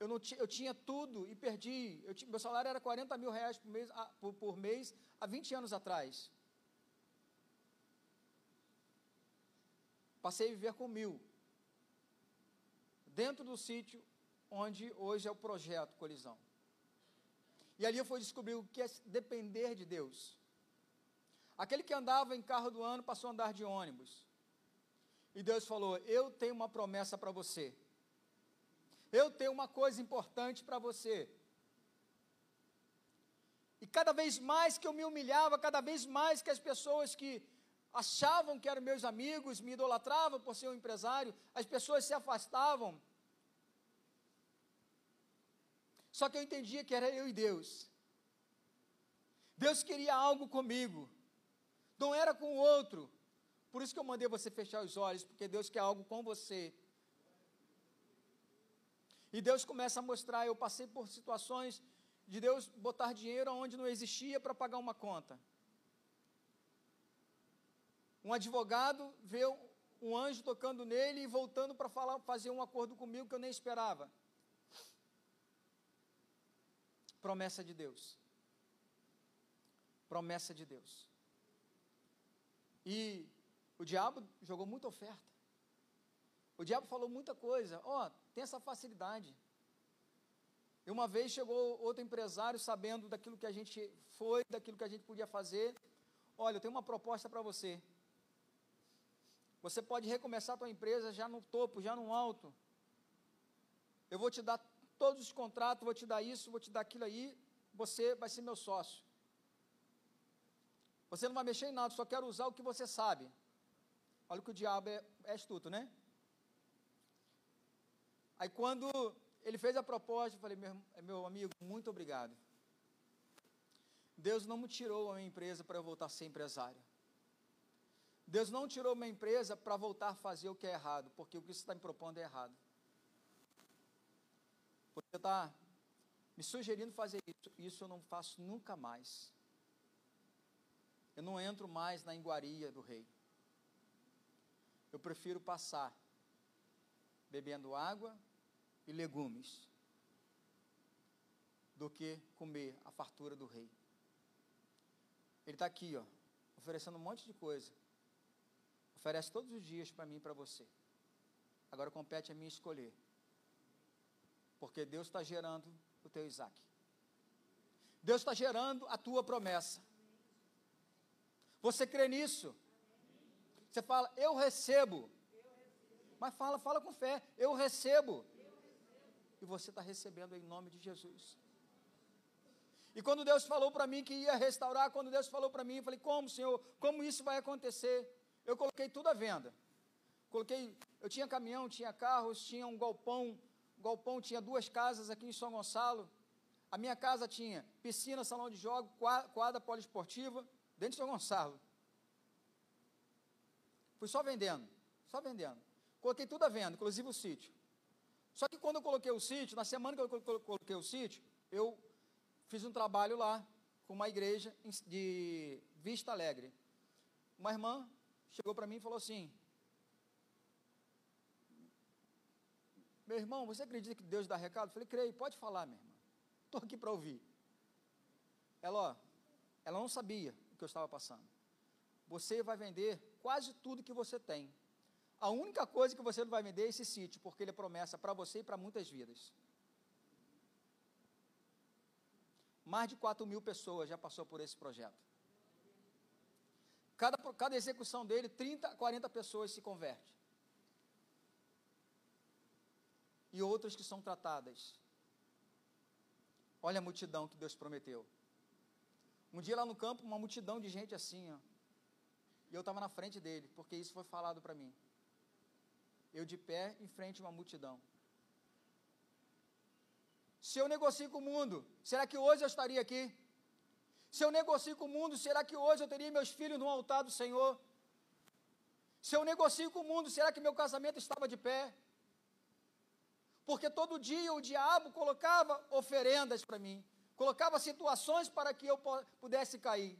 eu, não eu tinha tudo e perdi. Eu, meu salário era 40 mil reais por mês, por, por mês há 20 anos atrás. Passei a viver com mil. Dentro do sítio onde hoje é o projeto Colisão. E ali eu fui descobrir o que é depender de Deus. Aquele que andava em carro do ano passou a andar de ônibus. E Deus falou: Eu tenho uma promessa para você. Eu tenho uma coisa importante para você. E cada vez mais que eu me humilhava, cada vez mais que as pessoas que achavam que eram meus amigos me idolatravam por ser um empresário, as pessoas se afastavam, só que eu entendia que era eu e Deus. Deus queria algo comigo, não era com o outro. Por isso que eu mandei você fechar os olhos, porque Deus quer algo com você. E Deus começa a mostrar. Eu passei por situações de Deus botar dinheiro onde não existia para pagar uma conta. Um advogado vê um anjo tocando nele e voltando para falar, fazer um acordo comigo que eu nem esperava promessa de Deus. Promessa de Deus. E o diabo jogou muita oferta. O diabo falou muita coisa. Ó, oh, tem essa facilidade. E uma vez chegou outro empresário sabendo daquilo que a gente foi, daquilo que a gente podia fazer. Olha, eu tenho uma proposta para você. Você pode recomeçar a tua empresa já no topo, já no alto. Eu vou te dar todos os contratos, vou te dar isso, vou te dar aquilo aí, você vai ser meu sócio. Você não vai mexer em nada, só quero usar o que você sabe. Olha que o diabo é, é astuto, né? Aí quando ele fez a proposta, eu falei, meu, meu amigo, muito obrigado. Deus não me tirou a minha empresa para eu voltar a ser empresário. Deus não tirou minha empresa para voltar a fazer o que é errado, porque o que você está me propondo é errado. Você está me sugerindo fazer isso, isso eu não faço nunca mais. Eu não entro mais na iguaria do rei. Eu prefiro passar bebendo água e legumes do que comer a fartura do rei. Ele está aqui, ó, oferecendo um monte de coisa. Oferece todos os dias para mim e para você. Agora compete a mim escolher. Porque Deus está gerando o teu Isaac. Deus está gerando a tua promessa. Você crê nisso? Você fala, eu recebo. Mas fala, fala com fé, eu recebo. E você está recebendo em nome de Jesus. E quando Deus falou para mim que ia restaurar, quando Deus falou para mim, eu falei, como, Senhor, como isso vai acontecer? Eu coloquei tudo à venda. Coloquei, eu tinha caminhão, tinha carros, tinha um galpão, galpão tinha duas casas aqui em São Gonçalo. A minha casa tinha piscina, salão de jogo, quadra poliesportiva, dentro de São Gonçalo. Fui só vendendo, só vendendo. Coloquei tudo à venda, inclusive o sítio. Só que quando eu coloquei o sítio, na semana que eu coloquei o sítio, eu fiz um trabalho lá com uma igreja de Vista Alegre. Uma irmã chegou para mim e falou assim: Meu irmão, você acredita que Deus dá recado? Eu falei, creio, pode falar, minha irmã. Estou aqui para ouvir. Ela, ó, ela não sabia o que eu estava passando. Você vai vender quase tudo que você tem. A única coisa que você não vai vender é esse sítio, porque ele é promessa para você e para muitas vidas. Mais de 4 mil pessoas já passou por esse projeto. Cada, cada execução dele, 30, 40 pessoas se convertem. E outras que são tratadas. Olha a multidão que Deus prometeu. Um dia lá no campo, uma multidão de gente assim, ó. E eu estava na frente dele, porque isso foi falado para mim. Eu de pé em frente a uma multidão. Se eu negocio com o mundo, será que hoje eu estaria aqui? Se eu negocio com o mundo, será que hoje eu teria meus filhos no altar do Senhor? Se eu negocio com o mundo, será que meu casamento estava de pé? Porque todo dia o diabo colocava oferendas para mim, colocava situações para que eu pudesse cair.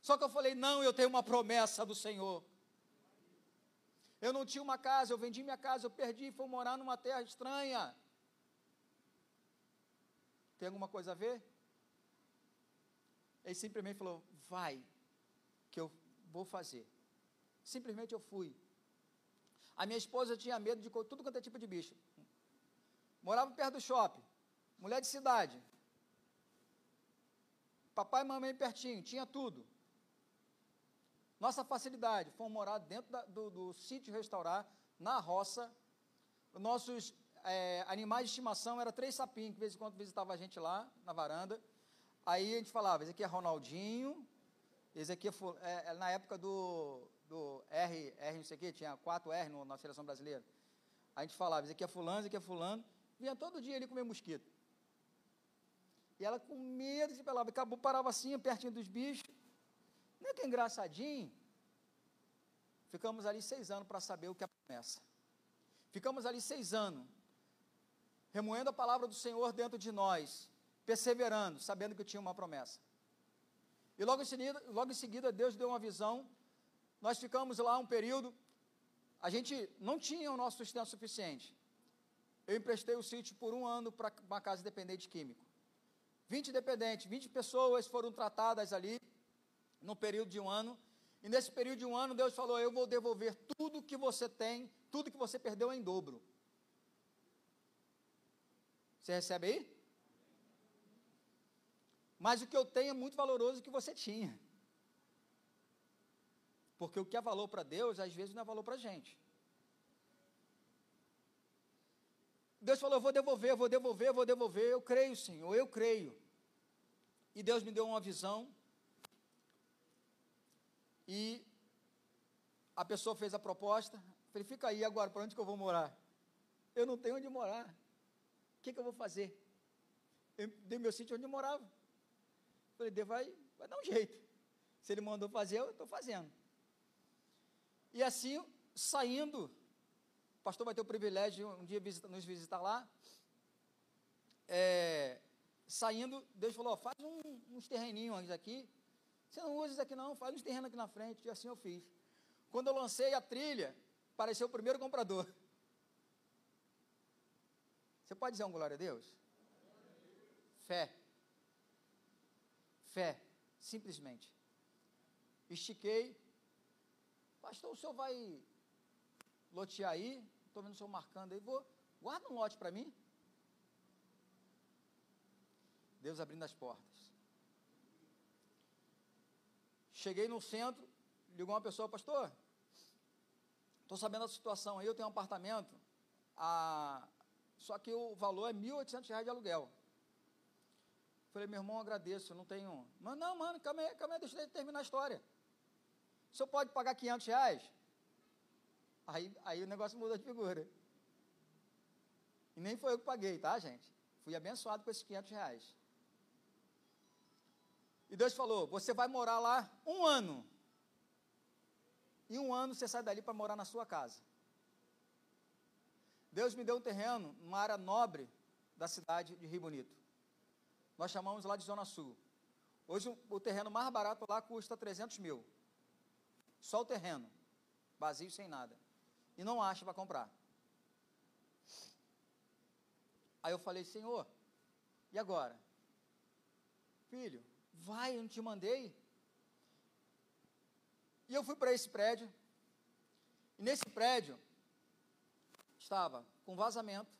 Só que eu falei: não, eu tenho uma promessa do Senhor. Eu não tinha uma casa, eu vendi minha casa, eu perdi fui morar numa terra estranha. Tem alguma coisa a ver? Ele simplesmente falou: vai, que eu vou fazer. Simplesmente eu fui. A minha esposa tinha medo de tudo quanto é tipo de bicho. Morava perto do shopping, mulher de cidade. Papai e mamãe pertinho, tinha tudo. Nossa facilidade, fomos morar dentro da, do, do sítio restaurar, na roça. Nossos é, animais de estimação era três sapinhos, que de vez em quando visitava a gente lá na varanda. Aí a gente falava, esse aqui é Ronaldinho, esse aqui é, é, é na época do, do R, R não sei o que, tinha quatro R no, na seleção brasileira. A gente falava, esse aqui é fulano, esse aqui é fulano. Vinha todo dia ali comer mosquito. E ela com medo se pelava, acabou, parava assim, pertinho dos bichos. Não é que é engraçadinho? Ficamos ali seis anos para saber o que é promessa. Ficamos ali seis anos remoendo a palavra do Senhor dentro de nós, perseverando, sabendo que tinha uma promessa. E logo em seguida, logo em seguida Deus deu uma visão. Nós ficamos lá um período, a gente não tinha o nosso sustento suficiente. Eu emprestei o sítio por um ano para uma casa dependente químico. 20 dependentes, 20 pessoas foram tratadas ali, no período de um ano. E nesse período de um ano, Deus falou: Eu vou devolver tudo que você tem, tudo que você perdeu em dobro. Você recebe aí? Mas o que eu tenho é muito valoroso que você tinha. Porque o que é valor para Deus, às vezes não é valor para a gente. Deus falou: Eu vou devolver, vou devolver, vou devolver. Eu creio, Senhor, eu creio. E Deus me deu uma visão. E a pessoa fez a proposta. Falei: Fica aí agora, para onde que eu vou morar? Eu não tenho onde morar que, que eu vou fazer? Eu dei meu sítio onde eu morava. Falei, Deus vai, vai dar um jeito. Se ele mandou fazer, eu estou fazendo. E assim, saindo, o pastor vai ter o privilégio um dia nos visitar lá. É, saindo, Deus falou: ó, faz um, uns terreninhos aqui. Você não usa isso aqui, não, faz uns terrenos aqui na frente. E assim eu fiz. Quando eu lancei a trilha, apareceu o primeiro comprador. Você pode dizer um glória a Deus? Fé. Fé, simplesmente. Estiquei. Pastor, o senhor vai lotear aí? Estou vendo o senhor marcando aí. Vou, guarda um lote para mim. Deus abrindo as portas. Cheguei no centro, ligou uma pessoa, pastor, estou sabendo da situação aí, eu tenho um apartamento, a, só que o valor é R$ 1.800 de aluguel. Falei, meu irmão, agradeço, não tenho. Mas não, mano, calma aí, calma aí, deixa eu terminar a história. O senhor pode pagar 500 reais? Aí, aí o negócio muda de figura. E nem foi eu que paguei, tá, gente? Fui abençoado com esses 500 reais. E Deus falou: Você vai morar lá um ano. E um ano você sai dali para morar na sua casa. Deus me deu um terreno, numa área nobre da cidade de Rio Bonito. Nós chamamos lá de Zona Sul. Hoje o, terreno mais barato lá custa 300 mil. Só o terreno, vazio sem nada. E não acha para comprar. Aí eu falei, Senhor, e agora? Filho, Vai, eu não te mandei. E eu fui para esse prédio. E nesse prédio estava com vazamento,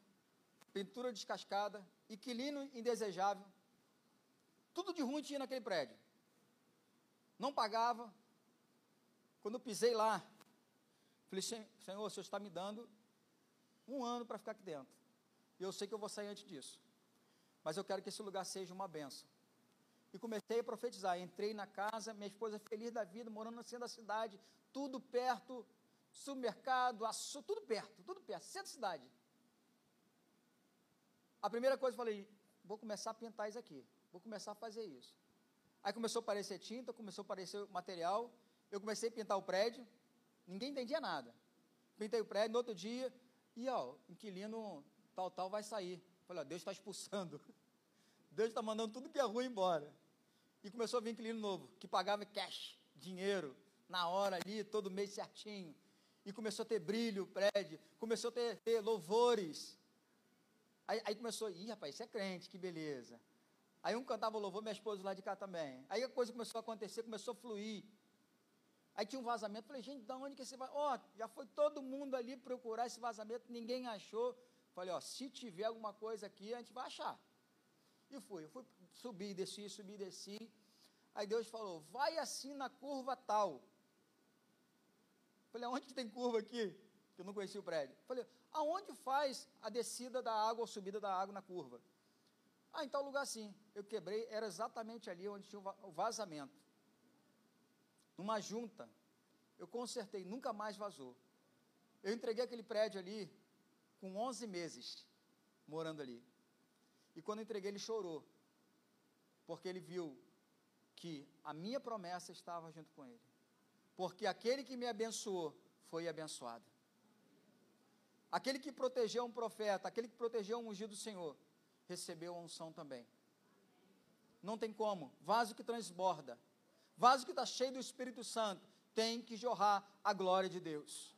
pintura descascada, inquilino indesejável. Tudo de ruim tinha naquele prédio. Não pagava. Quando pisei lá, falei, Senhor, o Senhor está me dando um ano para ficar aqui dentro. E eu sei que eu vou sair antes disso. Mas eu quero que esse lugar seja uma benção e comecei a profetizar. Entrei na casa, minha esposa feliz da vida, morando no centro da cidade, tudo perto, supermercado, aço, tudo perto, tudo perto, centro da cidade. A primeira coisa eu falei, vou começar a pintar isso aqui, vou começar a fazer isso. Aí começou a aparecer tinta, começou a aparecer material, eu comecei a pintar o prédio, ninguém entendia nada. Pintei o prédio, no outro dia, e ó, inquilino tal, tal vai sair. Falei, ó, Deus está expulsando. Deus está mandando tudo que é ruim embora. E começou a vir inquilino novo, que pagava cash, dinheiro, na hora ali, todo mês certinho. E começou a ter brilho o prédio, começou a ter, ter louvores. Aí, aí, começou, ih, rapaz, isso é crente, que beleza. Aí um cantava louvor, minha esposa lá de cá também. Aí a coisa começou a acontecer, começou a fluir. Aí tinha um vazamento, falei, gente, da onde que esse vazamento? Ó, oh, já foi todo mundo ali procurar esse vazamento, ninguém achou. Falei, ó, se tiver alguma coisa aqui, a gente vai achar. E fui, eu fui subir, desci, subir, desci. Aí Deus falou: vai assim na curva tal. Falei, aonde que tem curva aqui? Que eu não conhecia o prédio. Falei, aonde faz a descida da água ou subida da água na curva? Ah, em tal lugar sim. Eu quebrei, era exatamente ali onde tinha o vazamento. Numa junta. Eu consertei, nunca mais vazou. Eu entreguei aquele prédio ali com 11 meses morando ali. E quando entreguei, ele chorou, porque ele viu que a minha promessa estava junto com ele. Porque aquele que me abençoou foi abençoado. Aquele que protegeu um profeta, aquele que protegeu um ungido do Senhor, recebeu a unção também. Não tem como. Vaso que transborda, vaso que está cheio do Espírito Santo, tem que jorrar a glória de Deus.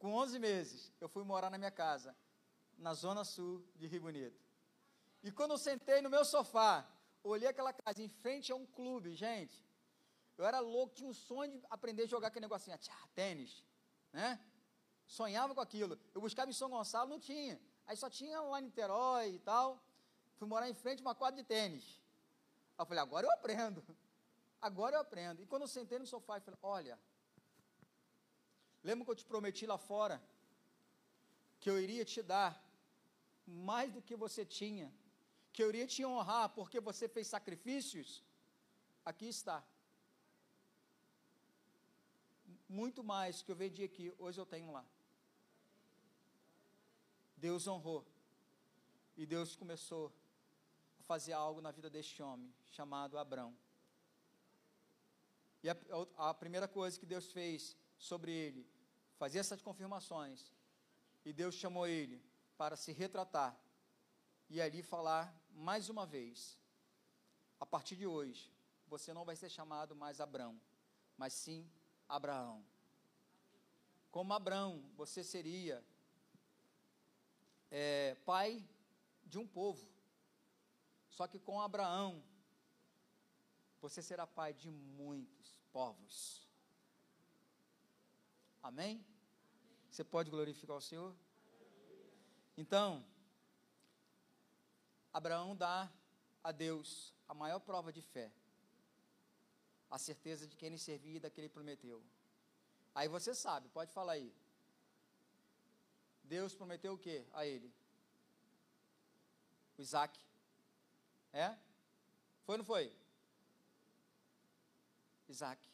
Com 11 meses, eu fui morar na minha casa na zona sul de Rio Bonito. E quando eu sentei no meu sofá, olhei aquela casa em frente a um clube, gente. Eu era louco, tinha um sonho de aprender a jogar aquele negocinho, tchá, tênis, né? Sonhava com aquilo. Eu buscava em São Gonçalo, não tinha. Aí só tinha lá em Niterói e tal. Fui morar em frente a uma quadra de tênis. Aí eu falei, agora eu aprendo. Agora eu aprendo. E quando eu sentei no sofá, eu falei, olha, lembra que eu te prometi lá fora que eu iria te dar mais do que você tinha, que eu iria te honrar porque você fez sacrifícios, aqui está. Muito mais que eu vendi aqui, hoje eu tenho lá. Deus honrou. E Deus começou a fazer algo na vida deste homem, chamado Abrão. E a, a primeira coisa que Deus fez sobre ele, fazer essas confirmações. E Deus chamou ele para se retratar e ali falar mais uma vez: a partir de hoje, você não vai ser chamado mais Abrão, mas sim Abraão. Como Abrão, você seria é, pai de um povo. Só que com Abraão, você será pai de muitos povos. Amém? Você pode glorificar o Senhor? Então, Abraão dá a Deus a maior prova de fé, a certeza de quem ele servia e daquele prometeu. Aí você sabe, pode falar aí. Deus prometeu o que a ele? O Isaac. É? Foi ou não foi? Isaac.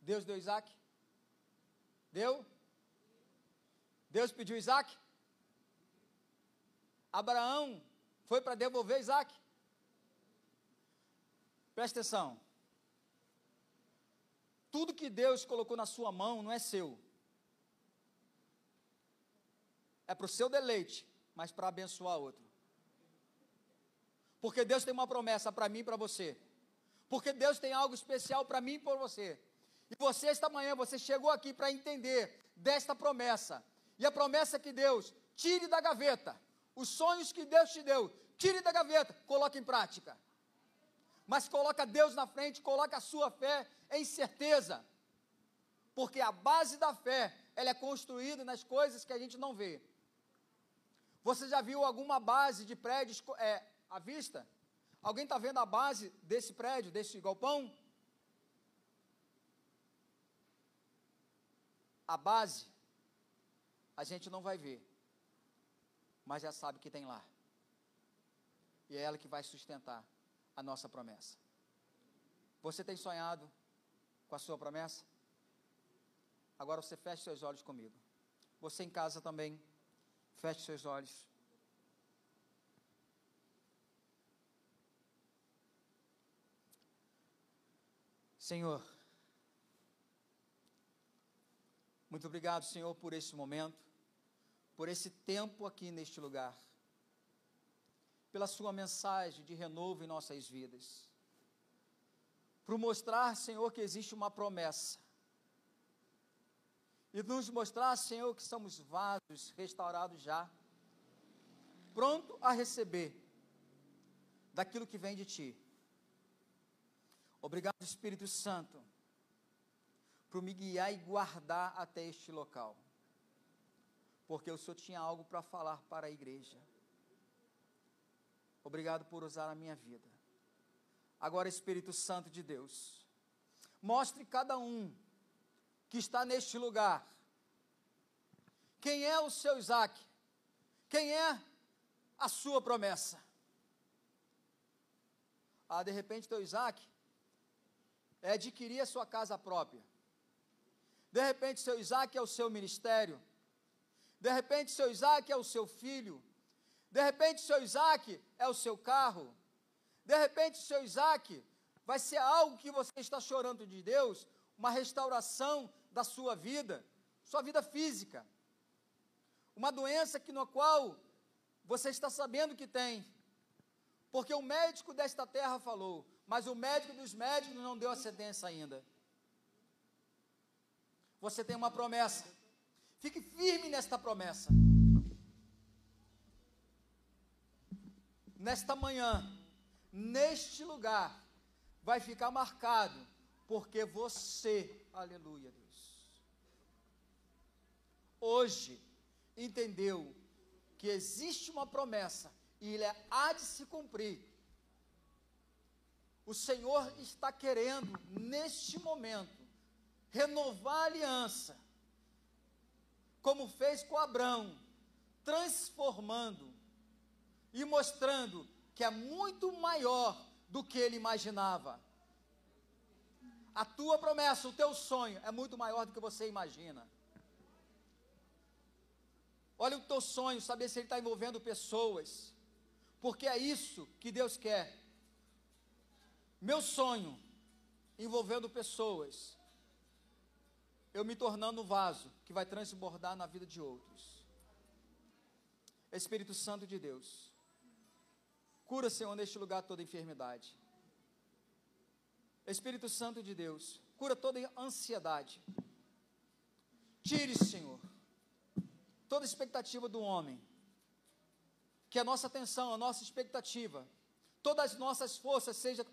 Deus deu Isaac? Deu? Deus pediu Isaac? Abraão foi para devolver Isaac? Presta atenção. Tudo que Deus colocou na sua mão não é seu. É para o seu deleite, mas para abençoar outro. Porque Deus tem uma promessa para mim e para você. Porque Deus tem algo especial para mim e para você. E você, esta manhã, você chegou aqui para entender desta promessa. E a promessa que Deus tire da gaveta. Os sonhos que Deus te deu, tire da gaveta, coloque em prática. Mas coloca Deus na frente, coloca a sua fé em certeza. Porque a base da fé, ela é construída nas coisas que a gente não vê. Você já viu alguma base de prédios é, à vista? Alguém está vendo a base desse prédio, desse galpão? A base, a gente não vai ver, mas já sabe que tem lá. E é ela que vai sustentar a nossa promessa. Você tem sonhado com a sua promessa? Agora você feche seus olhos comigo. Você em casa também, feche seus olhos. Senhor, muito obrigado, Senhor, por esse momento, por esse tempo aqui neste lugar, pela Sua mensagem de renovo em nossas vidas, por mostrar, Senhor, que existe uma promessa, e nos mostrar, Senhor, que somos vasos restaurados já, pronto a receber daquilo que vem de Ti. Obrigado, Espírito Santo, por me guiar e guardar até este local. Porque o Senhor tinha algo para falar para a igreja. Obrigado por usar a minha vida. Agora, Espírito Santo de Deus, mostre cada um que está neste lugar. Quem é o seu Isaac? Quem é a sua promessa? Ah, de repente, teu Isaac é adquirir a sua casa própria. De repente, seu Isaac é o seu ministério. De repente, seu Isaac é o seu filho. De repente, seu Isaac é o seu carro. De repente, seu Isaac vai ser algo que você está chorando de Deus, uma restauração da sua vida, sua vida física. Uma doença que no qual você está sabendo que tem. Porque o médico desta terra falou: mas o médico dos médicos não deu a sentença ainda. Você tem uma promessa. Fique firme nesta promessa. Nesta manhã, neste lugar, vai ficar marcado, porque você, aleluia, Deus, hoje entendeu que existe uma promessa e ele há de se cumprir o Senhor está querendo, neste momento, renovar a aliança, como fez com Abraão, transformando e mostrando que é muito maior do que ele imaginava. A tua promessa, o teu sonho é muito maior do que você imagina. Olha o teu sonho, saber se ele está envolvendo pessoas, porque é isso que Deus quer meu sonho envolvendo pessoas, eu me tornando um vaso que vai transbordar na vida de outros. Espírito Santo de Deus, cura, Senhor, neste lugar toda enfermidade. Espírito Santo de Deus, cura toda ansiedade. Tire, Senhor, toda expectativa do homem que a nossa atenção, a nossa expectativa, todas as nossas forças seja,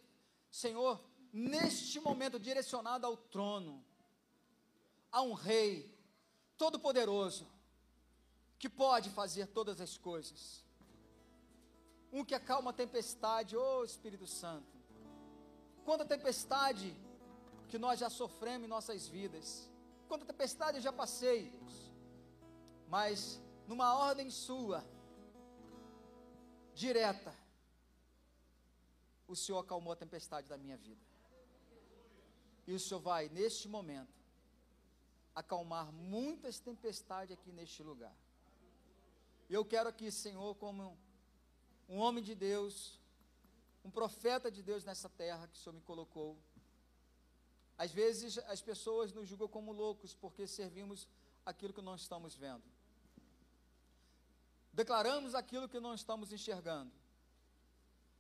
Senhor, neste momento direcionada ao trono, a um rei todo-poderoso, que pode fazer todas as coisas. Um que acalma a tempestade, ô oh, Espírito Santo. Quanta tempestade que nós já sofremos em nossas vidas. Quanta tempestade eu já passei, Deus. Mas numa ordem sua, direta, o Senhor acalmou a tempestade da minha vida. E o Senhor vai, neste momento, acalmar muitas tempestades aqui neste lugar. Eu quero aqui, Senhor, como um homem de Deus, um profeta de Deus nessa terra que o Senhor me colocou. Às vezes as pessoas nos julgam como loucos porque servimos aquilo que não estamos vendo. Declaramos aquilo que não estamos enxergando.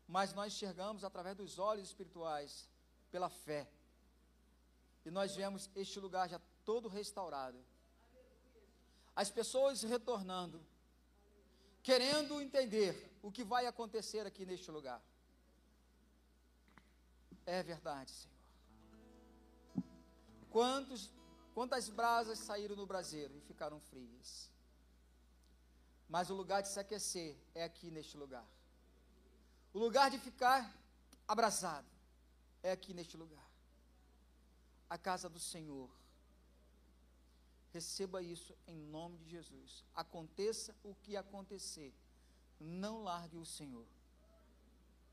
Mas nós enxergamos através dos olhos espirituais, pela fé. E nós vemos este lugar já todo restaurado. As pessoas retornando, querendo entender o que vai acontecer aqui neste lugar. É verdade, Senhor. Quantos, quantas brasas saíram no braseiro e ficaram frias? Mas o lugar de se aquecer é aqui neste lugar. O lugar de ficar abraçado é aqui neste lugar. A casa do Senhor Receba isso em nome de Jesus. Aconteça o que acontecer, não largue o Senhor,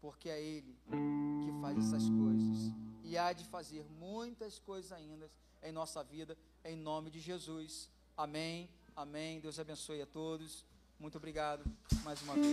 porque é Ele que faz essas coisas e há de fazer muitas coisas ainda em nossa vida, em nome de Jesus. Amém. Amém. Deus abençoe a todos. Muito obrigado mais uma vez.